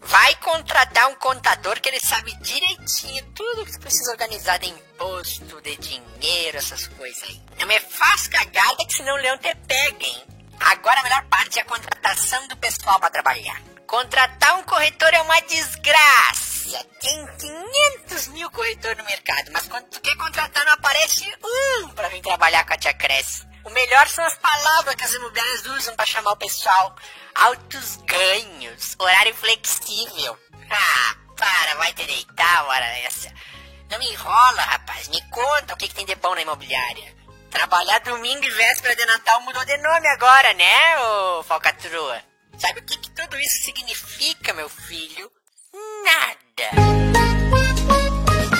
Vai contratar um contador que ele sabe direitinho tudo que precisa organizar de imposto, de dinheiro, essas coisas aí. Não me faz cagada que senão o leão te pega, hein? Agora a melhor parte é a contratação do pessoal para trabalhar. Contratar um corretor é uma desgraça. Tem 500 mil corretores no mercado, mas quando tu quer contratar não aparece um para vir trabalhar com a Tia Cresce. O melhor são as palavras que as imobiliárias usam para chamar o pessoal. Altos ganhos, horário flexível. Ah, para, vai te deitar hora essa. Não me enrola, rapaz. Me conta o que, que tem de bom na imobiliária. Trabalhar domingo e véspera de Natal mudou de nome agora, né, ô falcatrua? Sabe o que, que tudo isso significa, meu filho? Nada.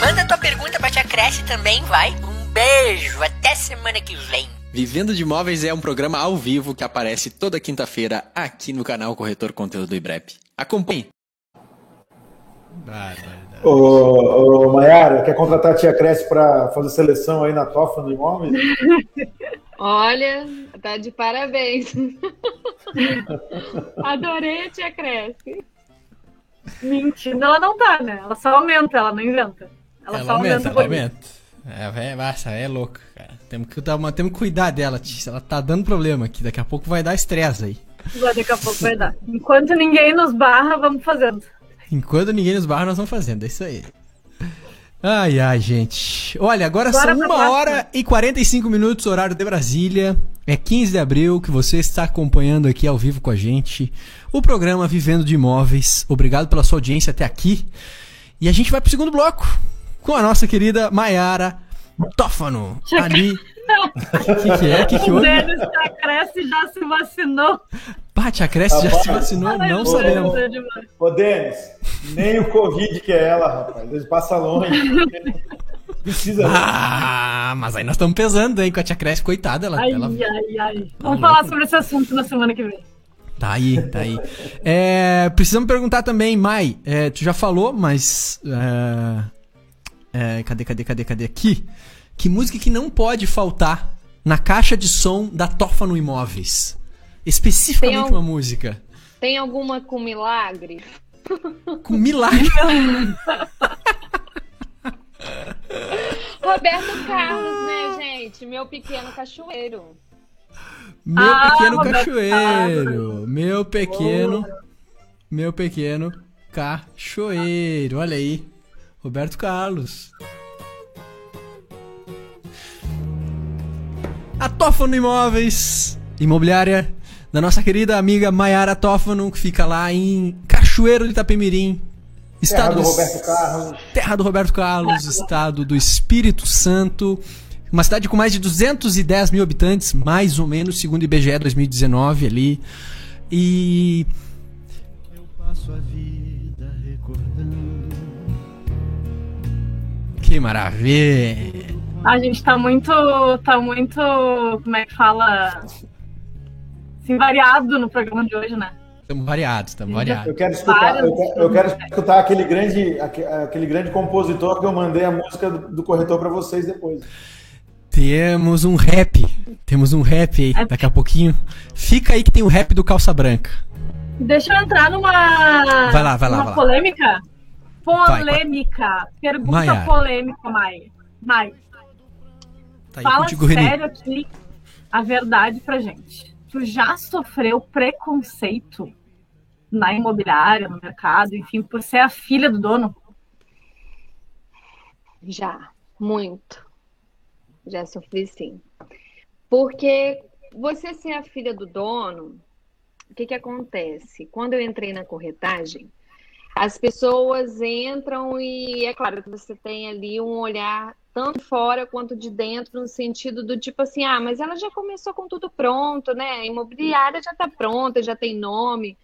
Manda tua pergunta pra Tia Cresce também, vai. Um beijo, até semana que vem. Vivendo de Imóveis é um programa ao vivo que aparece toda quinta-feira aqui no canal Corretor Conteúdo do IBREP. Acompanhe. Ô, ô Mayara, quer contratar a tia Cresce para fazer seleção aí na TOFA no imóvel? *laughs* Olha, tá de parabéns. *laughs* Adorei a tia Cresce. Mentindo, ela não tá, né? Ela só aumenta, ela não inventa. Ela, Ela só aumenta, aumenta ela um aumenta. É, véia, nossa, é louca, cara. Temos que, dar uma- temos que cuidar dela, Tis. Ela tá dando problema aqui. Daqui a pouco vai dar estresse aí. Daqui a pouco vai dar. Enquanto ninguém nos barra, vamos fazendo. Enquanto ninguém nos barra, nós vamos fazendo. É isso aí. Ai, ai, gente. Olha, agora Bora são pra 1 próxima. hora e 45 minutos, horário de Brasília. É 15 de abril que você está acompanhando aqui ao vivo com a gente o programa Vivendo de Imóveis. Obrigado pela sua audiência até aqui. E a gente vai pro segundo bloco com a nossa querida Maiara Tófano. Ali. O que, que é? O que, que O houve? Denis já cresce já se vacinou. Pá, Tia Cresce já se vacinou? Ai, Não sabemos. Ô, Denis, nem o Covid que é ela, rapaz. Ele passa longe. Precisa. Ah, mas aí nós estamos pesando, hein, com a Tia Cresce, coitada. Ela, Ai, ela ai, ai. Vamos louco. falar sobre esse assunto na semana que vem. Tá aí, tá aí. É, precisamos perguntar também, Mai, é, tu já falou, mas. é, é, cadê, cadê, cadê, cadê? Aqui. Que música que não pode faltar na caixa de som da Tófano Imóveis? Especificamente Tem um- uma música. Tem alguma com milagre? Com milagre. *laughs* Roberto Carlos, né, gente? Meu pequeno cachoeiro. Meu Ah, pequeno Roberto cachoeiro. Meu pequeno. Meu pequeno cachoeiro. Olha aí. Roberto Carlos. A Tófano Imóveis, imobiliária da nossa querida amiga Maiara Tófano, que fica lá em Cachoeiro de Itapemirim. Terra Estado do do- Roberto Carlos. Terra do Roberto Carlos, estado do Espírito Santo. Uma cidade com mais de 210 mil habitantes, mais ou menos, segundo o IBGE 2019 ali. E. Eu passo a vida Que maravilha! A gente tá muito. tá muito. como é que fala? Assim, variado no programa de hoje, né? Estamos variados, estamos variados. Eu quero escutar, eu quero, eu quero escutar aquele grande, aque- aquele grande compositor que eu mandei a música do, do corretor para vocês depois. Temos um rap. Temos um rap aí, daqui a pouquinho. Fica aí que tem o rap do Calça Branca. Deixa eu entrar numa. Vai lá, vai lá, numa vai lá. polêmica. Vai, Polêmica. Pergunta Maiara. polêmica, Mai. Mai, Tá aí fala contigo, sério aqui a verdade pra gente. Tu já sofreu preconceito na imobiliária, no mercado, enfim, por ser a filha do dono? Já, muito. Já sofri sim. Porque você ser a filha do dono, o que que acontece? Quando eu entrei na corretagem, as pessoas entram e é claro que você tem ali um olhar tanto fora quanto de dentro, no sentido do tipo assim, ah, mas ela já começou com tudo pronto, né? A imobiliária já está pronta, já tem nome.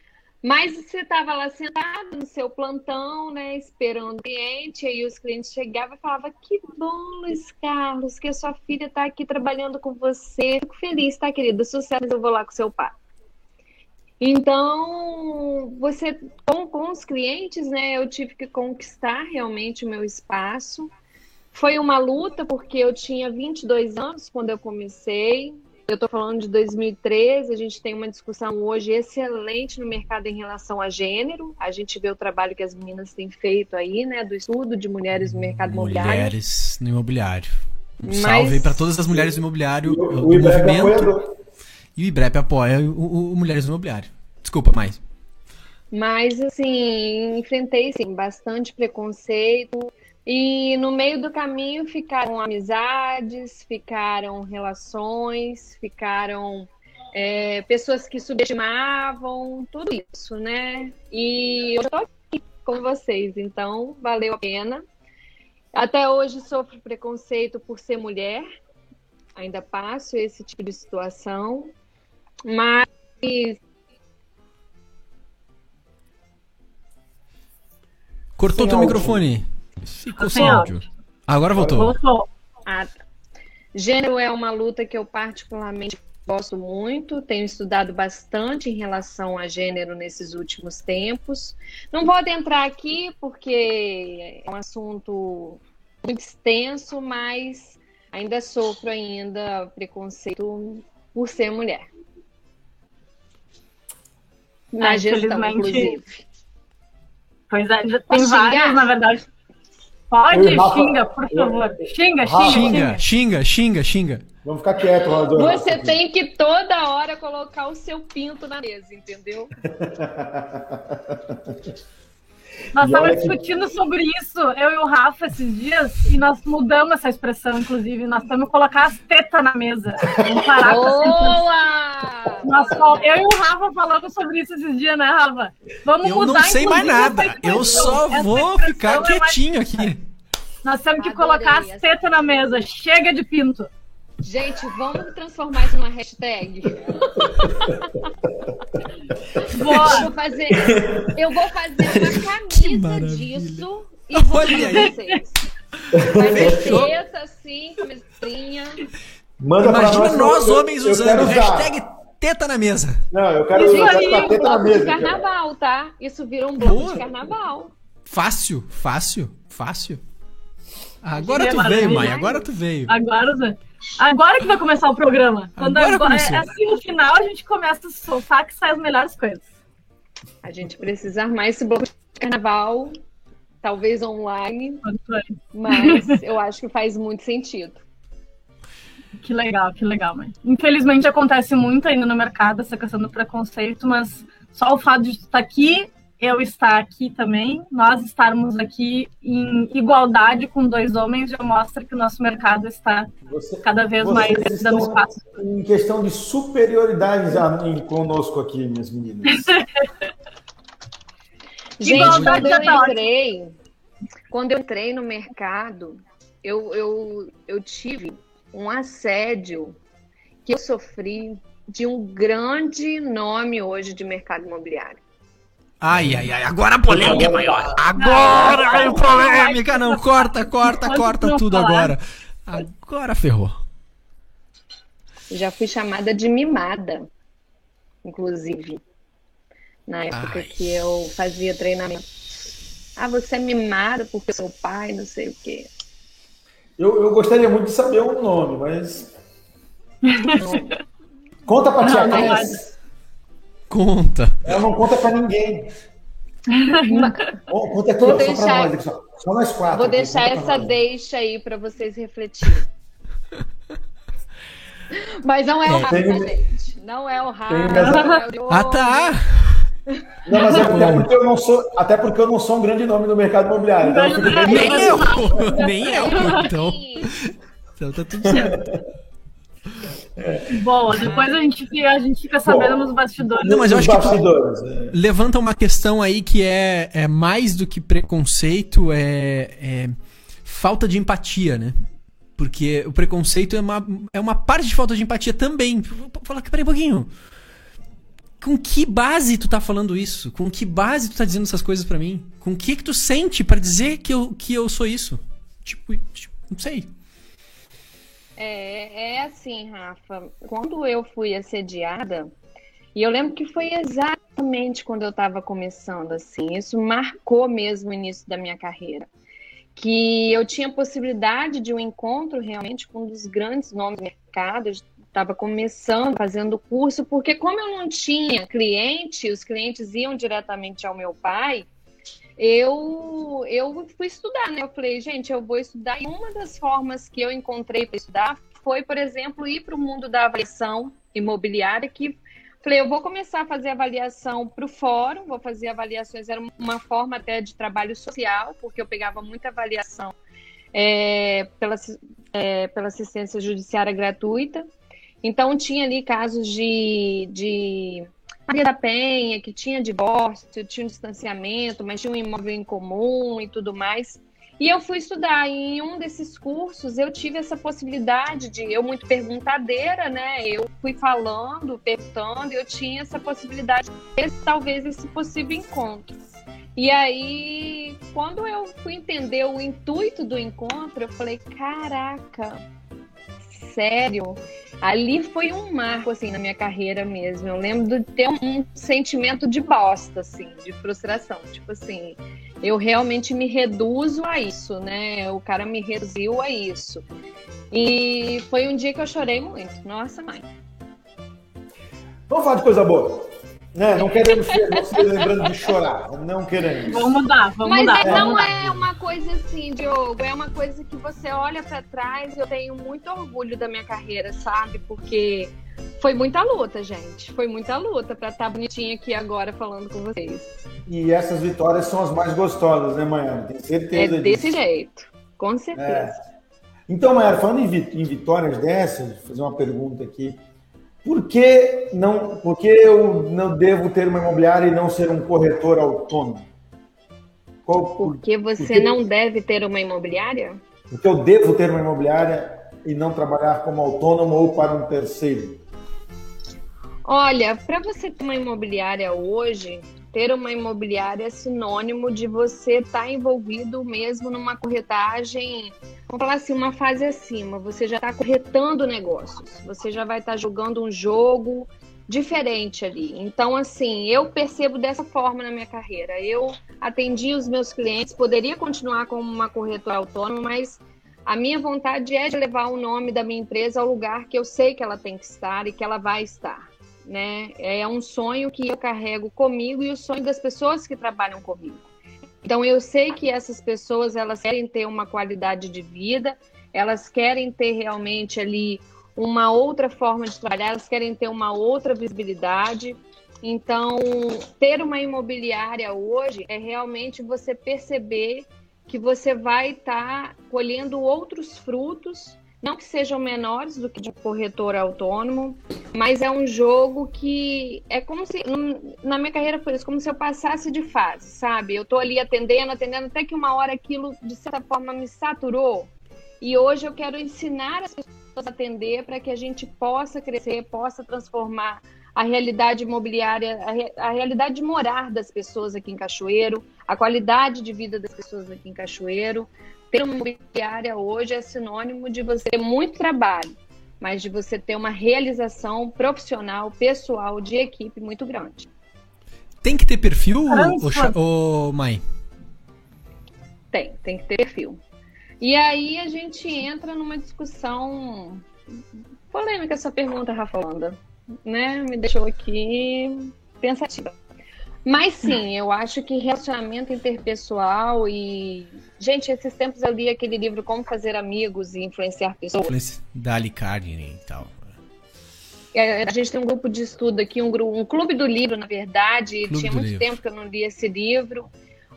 Mas você estava lá sentado no seu plantão, né, esperando o cliente, aí os clientes chegavam e falavam: Que bom, Luiz Carlos, que a sua filha está aqui trabalhando com você. Fico feliz, tá, querido? Sucesso, eu vou lá com seu pai. Então, você, com, com os clientes, né, eu tive que conquistar realmente o meu espaço. Foi uma luta, porque eu tinha 22 anos quando eu comecei. Eu estou falando de 2013, a gente tem uma discussão hoje excelente no mercado em relação a gênero. A gente vê o trabalho que as meninas têm feito aí, né, do estudo de mulheres no mercado imobiliário. Mulheres no imobiliário. Um Mas- salve aí pra todas as mulheres do imobiliário, O, do o movimento. E o IBREP apoia o, o- Mulheres no Imobiliário. Desculpa, mais. Mas, assim, enfrentei, sim, bastante preconceito. E no meio do caminho ficaram amizades, ficaram relações, ficaram é, pessoas que subestimavam, tudo isso, né? E eu estou aqui com vocês, então valeu a pena. Até hoje sofro preconceito por ser mulher, ainda passo esse tipo de situação, mas Cortou Sem teu áudio. microfone. Ficou Sem sem áudio. Agora voltou. Voltou. Ah, tá. Gênero é uma luta que eu particularmente gosto muito, tenho estudado bastante em relação a gênero nesses últimos tempos. Não vou adentrar aqui porque é um assunto muito extenso, mas ainda sofro ainda preconceito por ser mulher. Na É, gestão, infelizmente, inclusive. Pois é, tem Posso xingar? na verdade. Pode, Rafa- xinga, por eu- favor. Xinga, Rafa- xinga, Xinga, xinga, xinga, xinga. Vamos ficar quieto, Rodolfo. Você tem que toda hora colocar o seu pinto na mesa, entendeu? *laughs* Nós estávamos que- discutindo sobre isso, eu e o Rafa, esses dias, e nós mudamos essa expressão, inclusive. Nós temos que colocar as tetas na mesa. Vamos parar Boa! Nós eu e o Rafa falamos sobre isso esses dias, né, Rafa? Vamos Eu mudar, não sei mais nada. Eu só Essa vou expressão ficar é mais- quietinho aqui. Nós temos que Adorei colocar as essa. tetas na mesa. Chega de pinto. Gente, vamos transformar isso numa hashtag. Vou fazer, eu vou fazer uma camisa disso e vou Olha pra vocês. Vai teta assim, camisinha. Manda Imagina nós, eu- homens, eu usando usar. hashtag teta na mesa. Não, eu quero, quero aí, com a teta na bloco mesa. de cara. carnaval, tá? Isso vira um bloco Boa. de carnaval. Fácil, fácil, fácil. Agora Que tu veio, mãe. Agora tu veio. Agora. Agora que vai começar o programa. Quando Agora agora, é assim, no final, a gente começa a soltar que sai as melhores coisas. A gente precisa armar esse bloco de carnaval, talvez online, mas *laughs* eu acho que faz muito sentido. Que legal, que legal, mãe. Infelizmente acontece muito ainda no mercado essa questão do preconceito, mas só o fato de estar aqui, eu estar aqui também, nós estarmos aqui em igualdade com dois homens já mostra que o nosso mercado está Você- cada vez mais dando espaço. Em questão de superioridade já em- conosco aqui, minhas meninas. *laughs* Gente, Igualdade quando eu tá entrei, quando eu entrei no mercado, eu, eu, eu tive um assédio que eu sofri de um grande nome hoje de mercado imobiliário. Ai, ai, ai. Agora a polêmica é maior. Agora é polêmica. Não, corta, corta, corta tudo agora. Agora ferrou. Eu já fui chamada de mimada, inclusive, na época Ai. que eu fazia treinamento. Ah, você é mimada porque seu pai, não sei o quê. Eu, eu gostaria muito de saber o nome, mas. Conta pra tia Não. Conta. Ela não conta pra ninguém. Ó, Conta aqui, Vou ó, só deixar- pra nós. Só, só nós quatro. Vou aqui, deixar essa nós. deixa aí para vocês refletirem. Mas não é o É. Rafa, Tem- gente. Não é o Rafa. Tem- é o. Ah, tá. Não, mas é até porque eu não sou, até porque eu não sou um grande nome no mercado imobiliário. Então eu Nem eu. Nem eu. Então, então tá tudo certo. Boa, depois a gente, fica- a gente fica sabendo nos bastidores. Não, mas eu acho que tu- bastidores. é. levanta uma questão aí que é, é mais do que preconceito, é, é falta de empatia, né? Porque o preconceito é uma, é uma parte de falta de empatia também. Vou falar aqui, peraí um pouquinho. Com que base tu tá falando isso? Com que base tu tá dizendo essas coisas pra mim? Com que que tu sente pra dizer que eu, que eu sou isso? Tipo, tipo, não sei. É, é assim, Rafa. Quando eu fui assediada, e eu lembro que foi exatamente quando eu estava começando, assim, isso marcou mesmo o início da minha carreira. Que eu tinha possibilidade de um encontro realmente com um dos grandes nomes do mercado, estava começando, fazendo curso, porque como eu não tinha cliente, os clientes iam diretamente ao meu pai, eu, eu fui estudar, né? Eu falei, gente, eu vou estudar. E uma das formas que eu encontrei para estudar foi, por exemplo, ir para o mundo da avaliação imobiliária, que falei, eu vou começar a fazer avaliação para o fórum, vou fazer avaliações, era uma forma até de trabalho social, porque eu pegava muita avaliação é, pela, é, pela assistência judiciária gratuita. Então, tinha ali casos de, de Maria da Penha, que tinha divórcio, tinha um distanciamento, mas tinha um imóvel em comum e tudo mais. E eu fui estudar. E em um desses cursos eu tive essa possibilidade de eu muito perguntadeira, né? Eu fui falando, perguntando, e eu tinha essa possibilidade de talvez esse possível encontro. E aí, quando eu fui entender o intuito do encontro, eu falei, caraca, sério? Ali foi um marco, assim, na minha carreira mesmo. Eu lembro de ter um, sentimento de bosta, assim, de frustração. Tipo assim, eu realmente me reduzo a isso, né? O cara me reduziu a isso. E foi um dia que eu chorei muito. Nossa, mãe. Vamos falar de coisa boa. É, não queremos você lembrando de chorar. Não queremos. Vamos mudar, vamos Mas mudar. é- vamos não mudar. é uma coisa assim, Diogo, é uma coisa que você olha pra trás e eu tenho muito orgulho da minha carreira, sabe? Porque foi muita luta, gente. Foi muita luta pra estar bonitinha aqui agora falando com vocês. E essas vitórias são as mais gostosas, né, Maiara? Tenho É certeza desse disso. jeito, com certeza. Então, Maiara, falando em vitórias dessas, vou fazer uma pergunta aqui. Por que, não, por que eu não devo ter uma imobiliária e não ser um corretor autônomo? Qual, por, Porque você Porque- não deve ter uma imobiliária? por que eu devo ter uma imobiliária e não trabalhar como autônomo ou para um terceiro? Olha, para você ter uma imobiliária hoje, ter uma imobiliária é sinônimo de você estar envolvido mesmo numa corretagem, vamos falar assim, uma fase acima. Você já está corretando negócios, você já vai estar jogando um jogo diferente ali. Então, assim, eu percebo dessa forma na minha carreira. Eu atendi os meus clientes, poderia continuar como uma corretora autônoma, mas a minha vontade é de levar o nome da minha empresa ao lugar que eu sei que ela tem que estar e que ela vai estar né? É um sonho que eu carrego comigo e o sonho das pessoas que trabalham comigo. Então eu sei que essas pessoas elas querem ter uma qualidade de vida, elas querem ter realmente ali uma outra forma de trabalhar, elas querem ter uma outra visibilidade. Então, ter uma imobiliária hoje é realmente você perceber que você vai estar colhendo outros frutos não que sejam menores do que de corretor autônomo, mas é um jogo que é como se, na minha carreira foi isso, como se eu passasse de fase, sabe? Eu tô ali atendendo, atendendo, até que uma hora aquilo, de certa forma, me saturou. E hoje eu quero ensinar as pessoas a atender para que a gente possa crescer, possa transformar a realidade imobiliária, a, re, a realidade de morar das pessoas aqui em Cachoeiro, a qualidade de vida das pessoas aqui em Cachoeiro, ter uma imobiliária hoje é sinônimo de você ter muito trabalho, mas de você ter uma realização profissional, pessoal, de equipe muito grande. Tem que ter perfil, ô, ô, Mai? Tem, tem que ter perfil. E aí a gente entra numa discussão polêmica essa pergunta, Rafa Holanda, né? Me deixou aqui pensativa. Mas sim, eu acho que relacionamento interpessoal e. Gente, esses tempos eu li aquele livro Como Fazer Amigos e Influenciar Pessoas. Da Alicarne e tal. É, a gente tem um grupo de estudo aqui, um, grupo, um clube do livro, na verdade. Clube Tinha muito livro. tempo que eu não li esse livro.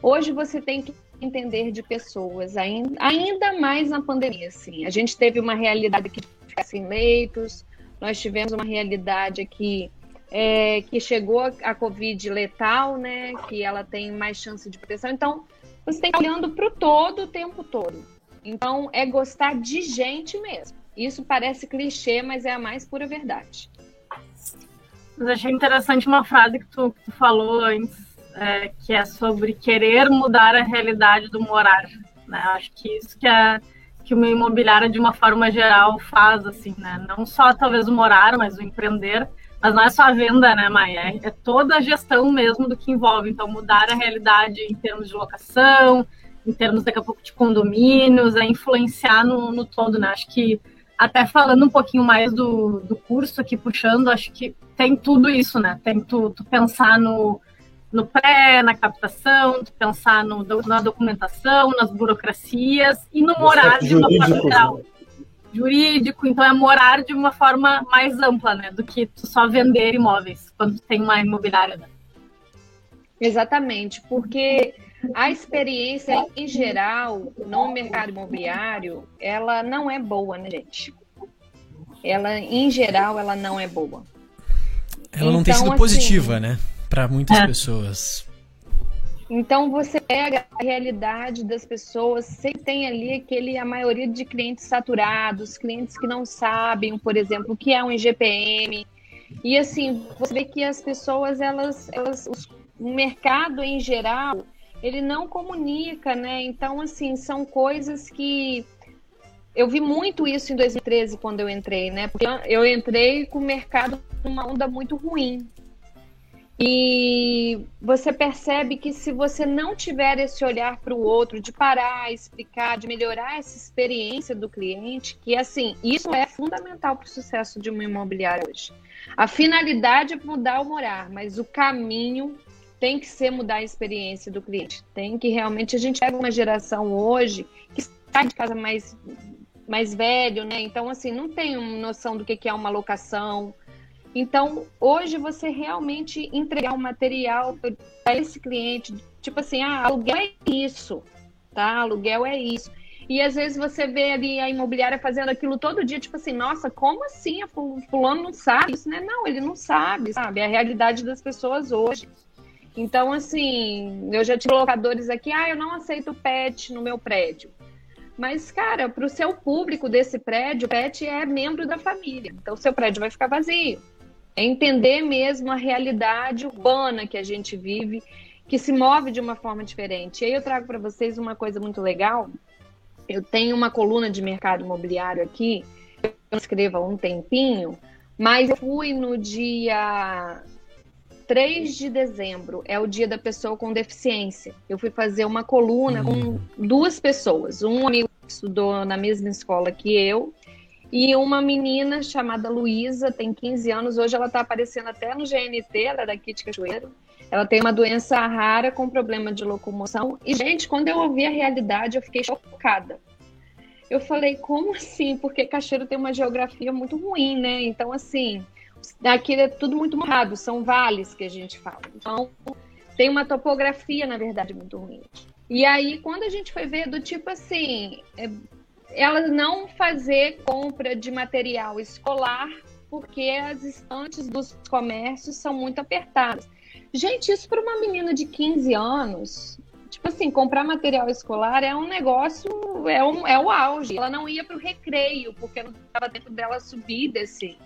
Hoje você tem que entender de pessoas, ainda, ainda mais na pandemia. Assim. A gente teve uma realidade que ficar sem leitos, nós tivemos uma realidade aqui é, que chegou a Covid letal, né? Que ela tem mais chance de proteção. Então, você tem que ir olhando para o todo o tempo todo. Então, é gostar de gente mesmo. Isso parece clichê, mas é a mais pura verdade. Mas achei interessante uma frase que tu, tu falou antes, é, que é sobre querer mudar a realidade do morar. Né? Acho que isso que é que uma imobiliária, de uma forma geral, faz, assim, né? Não só talvez o morar, mas o empreender. Mas não é só a venda, né, Maia? É, é toda a gestão mesmo do que envolve. Então, mudar a realidade em termos de locação, em termos, daqui a pouco, de condomínios, é influenciar no, no todo, né? Acho que, até falando um pouquinho mais do, do curso aqui, puxando, acho que tem tudo isso, né? Tem tu, tu pensar no, no pré, na captação, tu pensar no, na documentação, nas burocracias e no morar de geral. Jurídico, então é morar de uma forma mais ampla, né? Do que tu só vender imóveis quando tu tem uma imobiliária. Né? Exatamente, porque a experiência em geral no mercado imobiliário, ela não é boa, né, gente? Ela, em geral, ela não é boa. Ela não então, tem sido assim, positiva, né? Para muitas é. pessoas. Então você pega a realidade das pessoas, você tem ali aquele a maioria de clientes saturados, clientes que não sabem, por exemplo, o que é um IGPM. E assim, você vê que as pessoas elas elas os, o mercado em geral, ele não comunica, né? Então assim, são coisas que eu vi muito isso em 2013 quando eu entrei, né? Porque eu entrei com o mercado numa onda muito ruim. E você percebe que se você não tiver esse olhar para o outro, de parar, explicar, de melhorar essa experiência do cliente, que assim, isso é fundamental para o sucesso de uma imobiliária hoje. A finalidade é mudar o morar, mas o caminho tem que ser mudar a experiência do cliente. Tem que realmente a gente pega uma geração hoje que sai de casa mais mais velho, né? Então assim, não tem noção do que é uma locação, então, hoje você realmente entregar um material para esse cliente, tipo assim, ah, aluguel é isso, tá? Aluguel é isso. E às vezes você vê ali a imobiliária fazendo aquilo todo dia, tipo assim, nossa, como assim? A fulano não sabe isso, né? Não, ele não sabe, sabe? É a realidade das pessoas hoje. Então, assim, eu já tive locadores aqui, ah, eu não aceito pet no meu prédio. Mas, cara, para o seu público desse prédio, o pet é membro da família. Então, o seu prédio vai ficar vazio. É entender mesmo a realidade urbana que a gente vive, que se move de uma forma diferente. E aí eu trago para vocês uma coisa muito legal. Eu tenho uma coluna de mercado imobiliário aqui, eu escrevo há um tempinho, mas eu fui no dia 3 de dezembro, é o dia da pessoa com deficiência. Eu fui fazer uma coluna com duas pessoas. Um amigo que estudou na mesma escola que eu, e uma menina chamada Luísa, tem 15 anos, hoje ela está aparecendo até no GNT, ela é daqui de Cachoeiro. Ela tem uma doença rara com problema de locomoção. E, gente, quando eu ouvi a realidade, eu fiquei chocada. Eu falei, como assim? Porque Cachoeiro tem uma geografia muito ruim, né? Então, assim, aqui é tudo muito morrado, são vales que a gente fala. Então, tem uma topografia, na verdade, muito ruim. E aí, quando a gente foi ver, do tipo assim, é, ela não fazer compra de material escolar porque as estantes dos comércios são muito apertadas. Gente, isso para uma menina de 15 anos, tipo assim, comprar material escolar é um negócio, é, um, é o auge. Ela não ia para o recreio, porque não estava dentro dela subir e descer.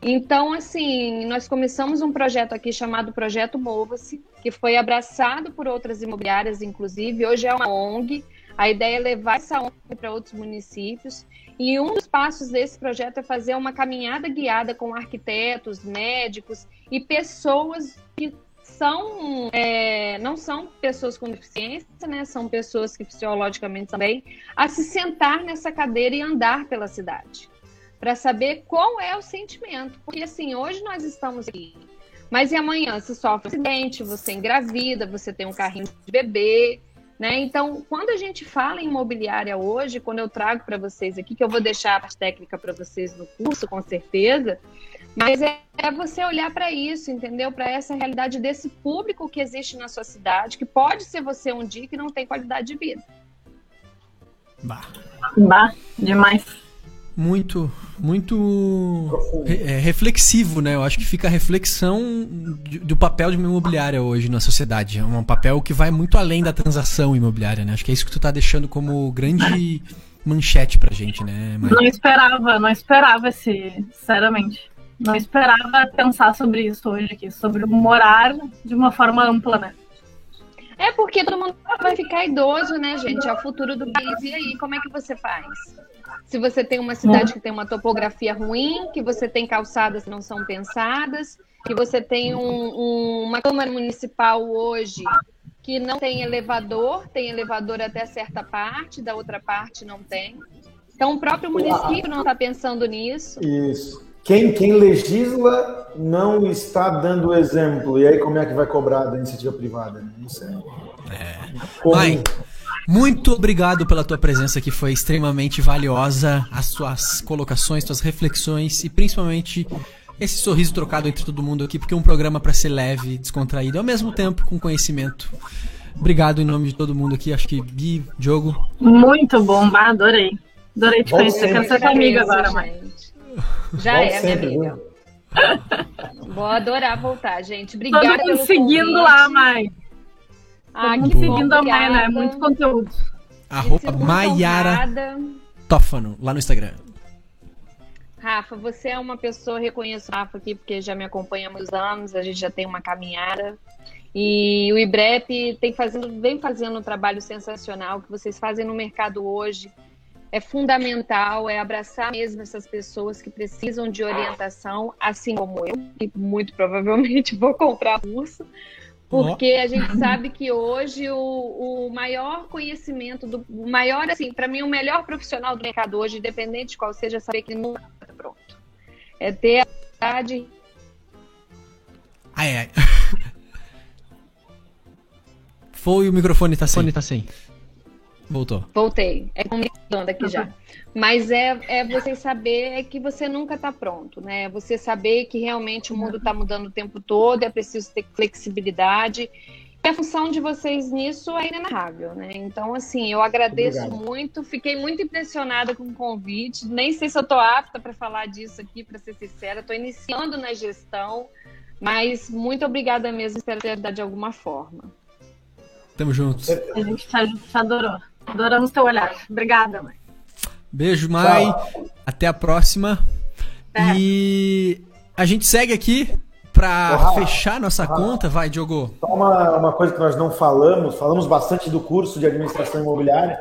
Então, assim, nós começamos um projeto aqui chamado Projeto Mova-se, que foi abraçado por outras imobiliárias, inclusive. Hoje é uma ONG, a ideia é levar essa ONG para outros municípios. E um dos passos desse projeto é fazer uma caminhada guiada com arquitetos, médicos e pessoas que são é, não são pessoas com deficiência, né? São pessoas que fisiologicamente também a se sentar nessa cadeira e andar pela cidade para saber qual é o sentimento, porque assim hoje nós estamos aqui, mas e amanhã se sofre um acidente, você engravida, você tem um carrinho de bebê, né? Então, quando a gente fala em imobiliária hoje, quando eu trago para vocês aqui, que eu vou deixar a parte técnica para vocês no curso, com certeza, mas é, é você olhar para isso, entendeu? Para essa realidade desse público que existe na sua cidade, que pode ser você um dia que não tem qualidade de vida. Bah. Bah, demais muito muito é, reflexivo, né? Eu acho que fica a reflexão do papel de uma imobiliária hoje na sociedade. É um papel que vai muito além da transação imobiliária, né? Acho que é isso que tu tá deixando como grande manchete pra gente, né? Maria? Não esperava, não esperava esse, sinceramente. Não esperava pensar sobre isso hoje aqui, sobre morar de uma forma ampla, né? É porque todo mundo vai ficar idoso, né, gente? É o futuro do país. E aí, como é que você faz? Se você tem uma cidade que tem uma topografia ruim, que você tem calçadas que não são pensadas, que você tem um, um, uma Câmara Municipal hoje que não tem elevador, tem elevador até certa parte, da outra parte não tem. Então o próprio município não está pensando nisso. Isso. Quem, quem legisla não está dando exemplo. E aí como é que vai cobrar da iniciativa privada? Não sei. É. Como... Mãe, muito obrigado pela tua presença que foi extremamente valiosa, as suas colocações, suas reflexões e principalmente esse sorriso trocado entre todo mundo aqui, porque é um programa para ser leve, descontraído, ao mesmo tempo com conhecimento. Obrigado em nome de todo mundo aqui, acho que Gui, Diogo. Muito bom, adorei. Adorei te conhecer, quero ser tua amiga agora, mãe. Já é, minha amiga. Vou adorar voltar, gente. Obrigada Todo mundo seguindo lá, mãe. Ah, que seguindo a Maia, né? Muito conteúdo. Arroba Maiara Tófano, lá no Instagram. Rafa, você é uma pessoa, reconheço Rafa aqui, porque já me acompanha há muitos anos, a gente já tem uma caminhada. E o IBREP tem fazendo, vem fazendo um trabalho sensacional que vocês fazem no mercado hoje, é fundamental, é abraçar mesmo essas pessoas que precisam de orientação, assim como eu, que muito provavelmente *laughs* vou comprar curso, porque a gente sabe que hoje o, o maior conhecimento, do, o maior, assim, para mim, o melhor profissional do mercado hoje, independente de qual seja, é saber que ele nunca está pronto. É ter a de Ai, ai. *laughs* Foi o microfone tá sem. tá sem. Voltou. Voltei. É comunicando aqui já. Mas é, é você saber que você nunca está pronto, né? É você saber que realmente o mundo está mudando o tempo todo, é preciso ter flexibilidade. E a função de vocês nisso é inenarrável, né? Então, assim, eu agradeço Obrigado. muito, fiquei muito impressionada com o convite. Nem sei se eu estou apta para falar disso aqui, para ser sincera. Estou iniciando na gestão, mas muito obrigada mesmo, espero ter ajudado de alguma forma. Tamo juntos. A gente te adorou. Adoramos teu olhar. Obrigada, mãe. Beijo, Mai. Até a próxima. É. E a gente segue aqui para fechar nossa conta. Vai, Diogo. Só uma, uma coisa que nós não falamos. Falamos bastante do curso de administração imobiliária.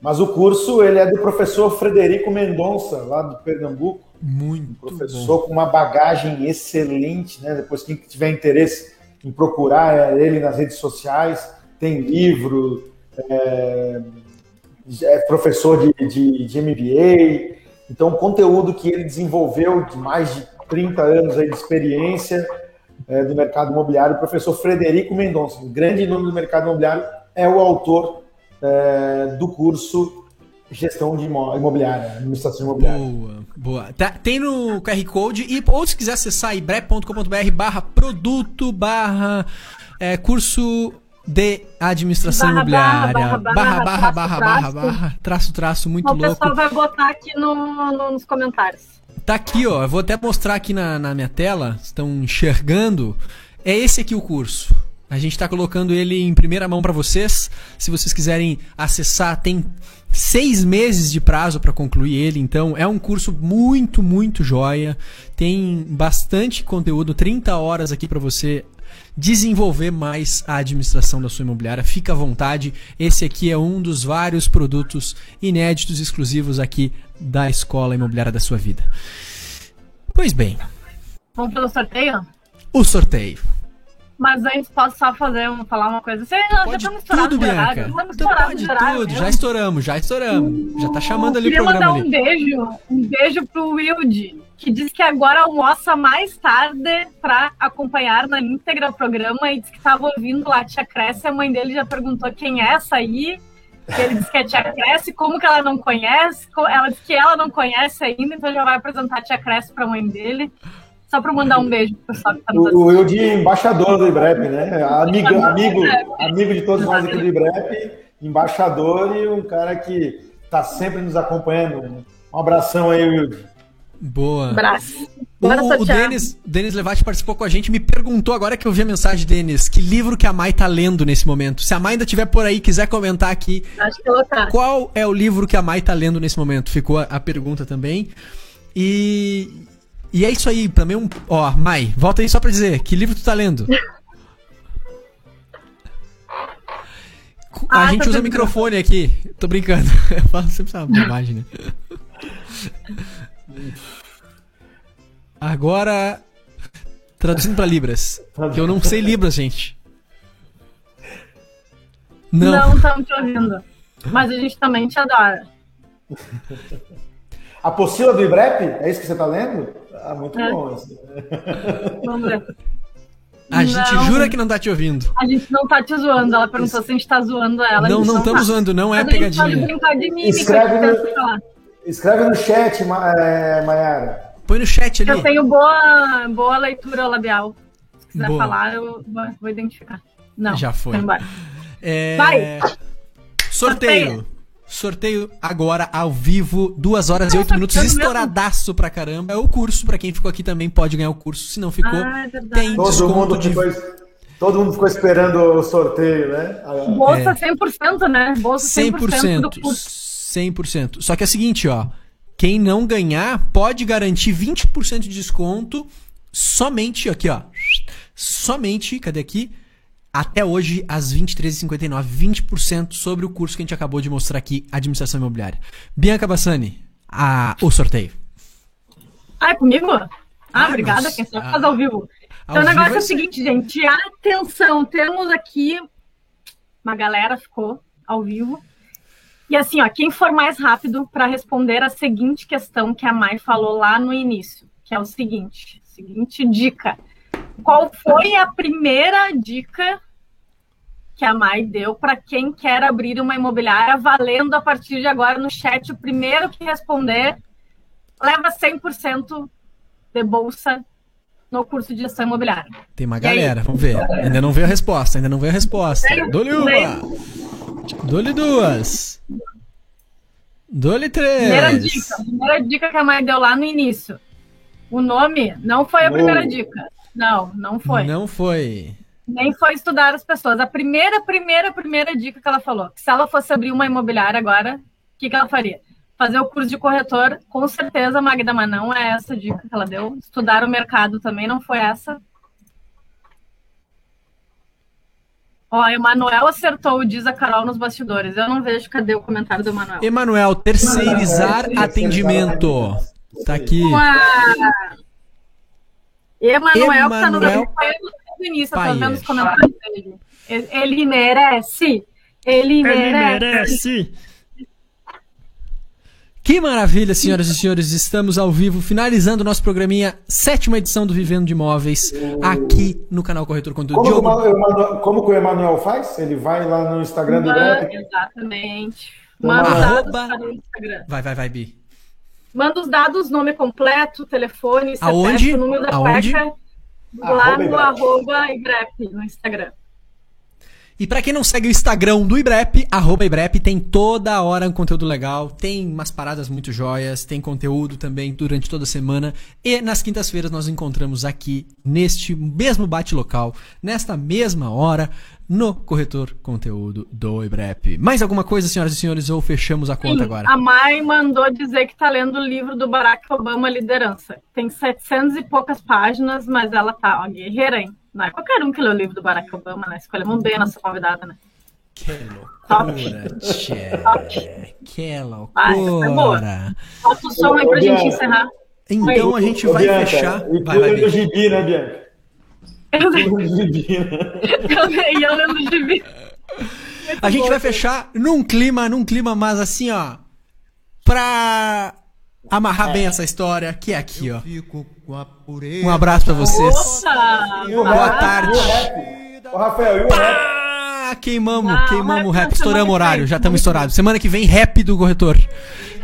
Mas o curso ele é do professor Frederico Mendonça, lá do Pernambuco. Muito um professor bom. com uma bagagem excelente, né? Depois quem tiver interesse em procurar ele nas redes sociais, tem livro, é, é professor de, de, de, MBA. Então, conteúdo que ele desenvolveu de mais de 30 anos aí de experiência é, do mercado imobiliário, o professor Frederico Mendonça, um grande nome do mercado imobiliário, é o autor é, do curso Gestão de Imobiliária, Administração Imobiliária. Boa, boa. Tá, tem no QR Code, e, ou se quiser acessar ibre.com.br barra produto barra é, curso de administração barra, imobiliária. Barra, barra, barra, barra, barra, barra, traço, traço, muito louco. O pessoal vai botar aqui no, no, nos comentários. Tá aqui, ó. Eu vou até mostrar aqui na, na minha tela. Estão enxergando. É esse aqui o curso. A gente está colocando ele em primeira mão para vocês. Se vocês quiserem acessar, tem seis meses de prazo para concluir ele. Então é um curso muito, muito joia. Tem bastante conteúdo, 30 horas aqui para você desenvolver mais a administração da sua imobiliária. Fica à vontade. Esse aqui é um dos vários produtos inéditos exclusivos aqui da Escola Imobiliária da sua vida. Pois bem. Vamos pelo sorteio? O sorteio. Mas antes posso só fazer um, falar uma coisa. Você já pode já tudo, Bianca. Então pode tudo. Já estouramos, já estouramos. Já tá chamando ali o programa mandar um ali. beijo, um beijo pro Wilde, que diz que agora almoça mais tarde para acompanhar na íntegra o programa e diz que estava ouvindo lá a tia Cresce. A mãe dele já perguntou quem é essa aí. Ele disse que a tia Cresce, como que ela não conhece? Ela disse que ela não conhece ainda, então já vai apresentar a tia Cresce para a mãe dele. Só para mandar um beijo pro pessoal que tá nos O de embaixador do IBREP, né? Amigo, amigo, amigo de todos nós aqui do IBREP, embaixador e um cara que está sempre nos acompanhando. Um abração aí, Will. Boa. Abraço. O, o Denis, Denis Levati participou com a gente me perguntou agora que eu vi a mensagem, Denis, que livro que a Mai tá lendo nesse momento. Se a Mai ainda estiver por aí quiser comentar aqui, Acho que ela tá. qual é o livro que a Mai tá lendo nesse momento? Ficou a, a pergunta também. E, e é isso aí, também um. Ó, Mai, volta aí só pra dizer, que livro tu tá lendo? *laughs* A ah, gente usa microfone aqui. Tô brincando. *laughs* Eu falo sempre essa bobagem, né? *laughs* Agora, traduzindo pra Libras. Que eu não sei Libras, gente. Não. Não estamos te ouvindo. Mas a gente também te adora. A apostila do IBREP? É isso que você está lendo? Ah, muito é. bom. Vamos ver. A gente não, jura que não tá te ouvindo. A gente não tá te zoando. Ela perguntou se a gente tá zoando ela. Não, não estamos tá. zoando, não é pegadinha. escreve, no, escreve no chat, é, Mayara. Põe no chat ali. Eu tenho boa, boa leitura labial. Se quiser boa. falar, eu vou identificar. Não. Já foi. É... Vai! Sorteio. Sorteio agora ao vivo, 2 horas e 8 minutos, estouradaço pra caramba. É o curso, pra quem ficou aqui também pode ganhar o curso. Se não ficou, ah, é tem todo desconto mundo de... Ficou, todo mundo ficou esperando o sorteio, né? Bolsa é. 100%, né? Bolsa 100%, 100% do curso. 100%. Só que é o seguinte, ó. Quem não ganhar pode garantir 20% de desconto somente, aqui ó, somente, cadê aqui? até hoje, às 23h59, 20% sobre o curso que a gente acabou de mostrar aqui, Administração Imobiliária. Bianca Bassani, a, o sorteio. Ah, é comigo? Ah, Ah, obrigada, mas- quem sabe ah, faz ao vivo. ao Então o negócio é é o seguinte, gente. Atenção, temos aqui uma galera ficou ao vivo. E assim, ó, quem for mais rápido para responder a seguinte questão que a Mai falou lá no início, que é o seguinte, seguinte dica. Qual foi a primeira dica que a Mai deu para quem quer abrir uma imobiliária valendo a partir de agora no chat? O primeiro que responder leva 100% de bolsa no curso de gestão imobiliária. Tem uma galera, vamos ver. Ainda não veio a resposta, ainda não veio a resposta. Dou-lhe uma. Dou-lhe duas. Dou-lhe Primeira três. dica, primeira dica que a mãe deu lá no início. O nome não foi a primeira dica. Não, não foi. Não foi. Nem foi estudar as pessoas. A primeira, primeira, primeira dica que ela falou. que Se ela fosse abrir uma imobiliária agora, o que, que ela faria? Fazer o curso de corretor, com certeza, Magda, mas não é essa a dica que ela deu. Estudar o mercado também não foi essa. Ó, Emanuel acertou, diz a Carol nos bastidores. Eu não vejo cadê o comentário do Emanuel. Emanuel, terceirizar atendimento. Tá aqui. Emanuel, que tá no no início, tô Paes. vendo os comentários dele. Ele ele merece. Ele merece. Que maravilha, senhoras e senhores. Estamos ao vivo, finalizando o nosso programinha, sétima edição do Vivendo de Imóveis, aqui no canal Corretor Conteúdo. Como, que o Diogo, Ema- Emanuel- como que o Emanuel faz? Ele vai lá no Instagram do Manda-. Exatamente. Manda os dados arroba- para o Instagram. vai, vai, vai, Bi. Manda os dados, nome completo, telefone, CPF, Aonde? o número da Aonde? cueca. Lá Arroba no arroba Ibrep, no Instagram. E pra quem não segue o Instagram do Ibrep, arroba Ibrep, tem toda hora um conteúdo legal, tem umas paradas muito joias, tem conteúdo também durante toda a semana. E nas quintas-feiras nós nos encontramos aqui, neste mesmo bate-local, nesta mesma hora, no Corretor Conteúdo do Ibrep. Mais alguma coisa, senhoras e senhores, ou fechamos a conta Sim, agora? A Mai mandou dizer que tá lendo o livro do Barack Obama Liderança. Tem 700 e poucas páginas, mas ela tá, ó, guerreira, hein? Não é qualquer um que lê o livro do Barack Obama, né? Escolhemos bem a nossa convidada, né? Que Top. loucura, tchê. Que loucura. Bota o som aí pra Ô, gente Bianca. encerrar. Então a gente Ô, vai Bianca, fechar. E Vai, vai, do Bi. gibi, né, Bianca? Eu Tudo do gibi, né? *laughs* E eu lendo o gibi. A gente vai fechar num clima, num clima mais assim, ó. Pra amarrar bem essa história, que é aqui, ó. Um abraço pra vocês. Nossa! E Boa tarde. E o? Ô, Rafael, e o rap? Ah, queimamos, Não, queimamos o rap estouramos horário, já estamos estourados. Semana que vem, rap do corretor.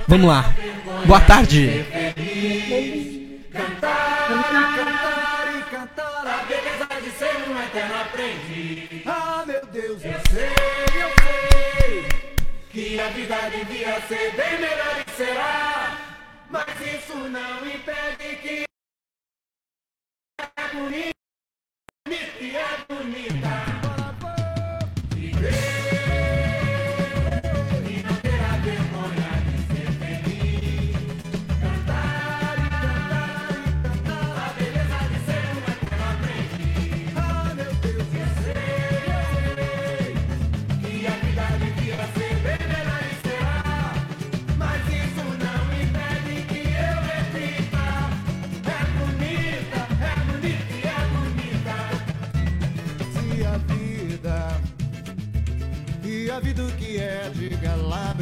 Vamos lá. Boa tarde. Ah, meu Deus, eu sei, eu sei que a vida devia ser bem melhor e será. Mas isso não impede que é bonita e é bonita. Vida, e a vida o que é, diga lá.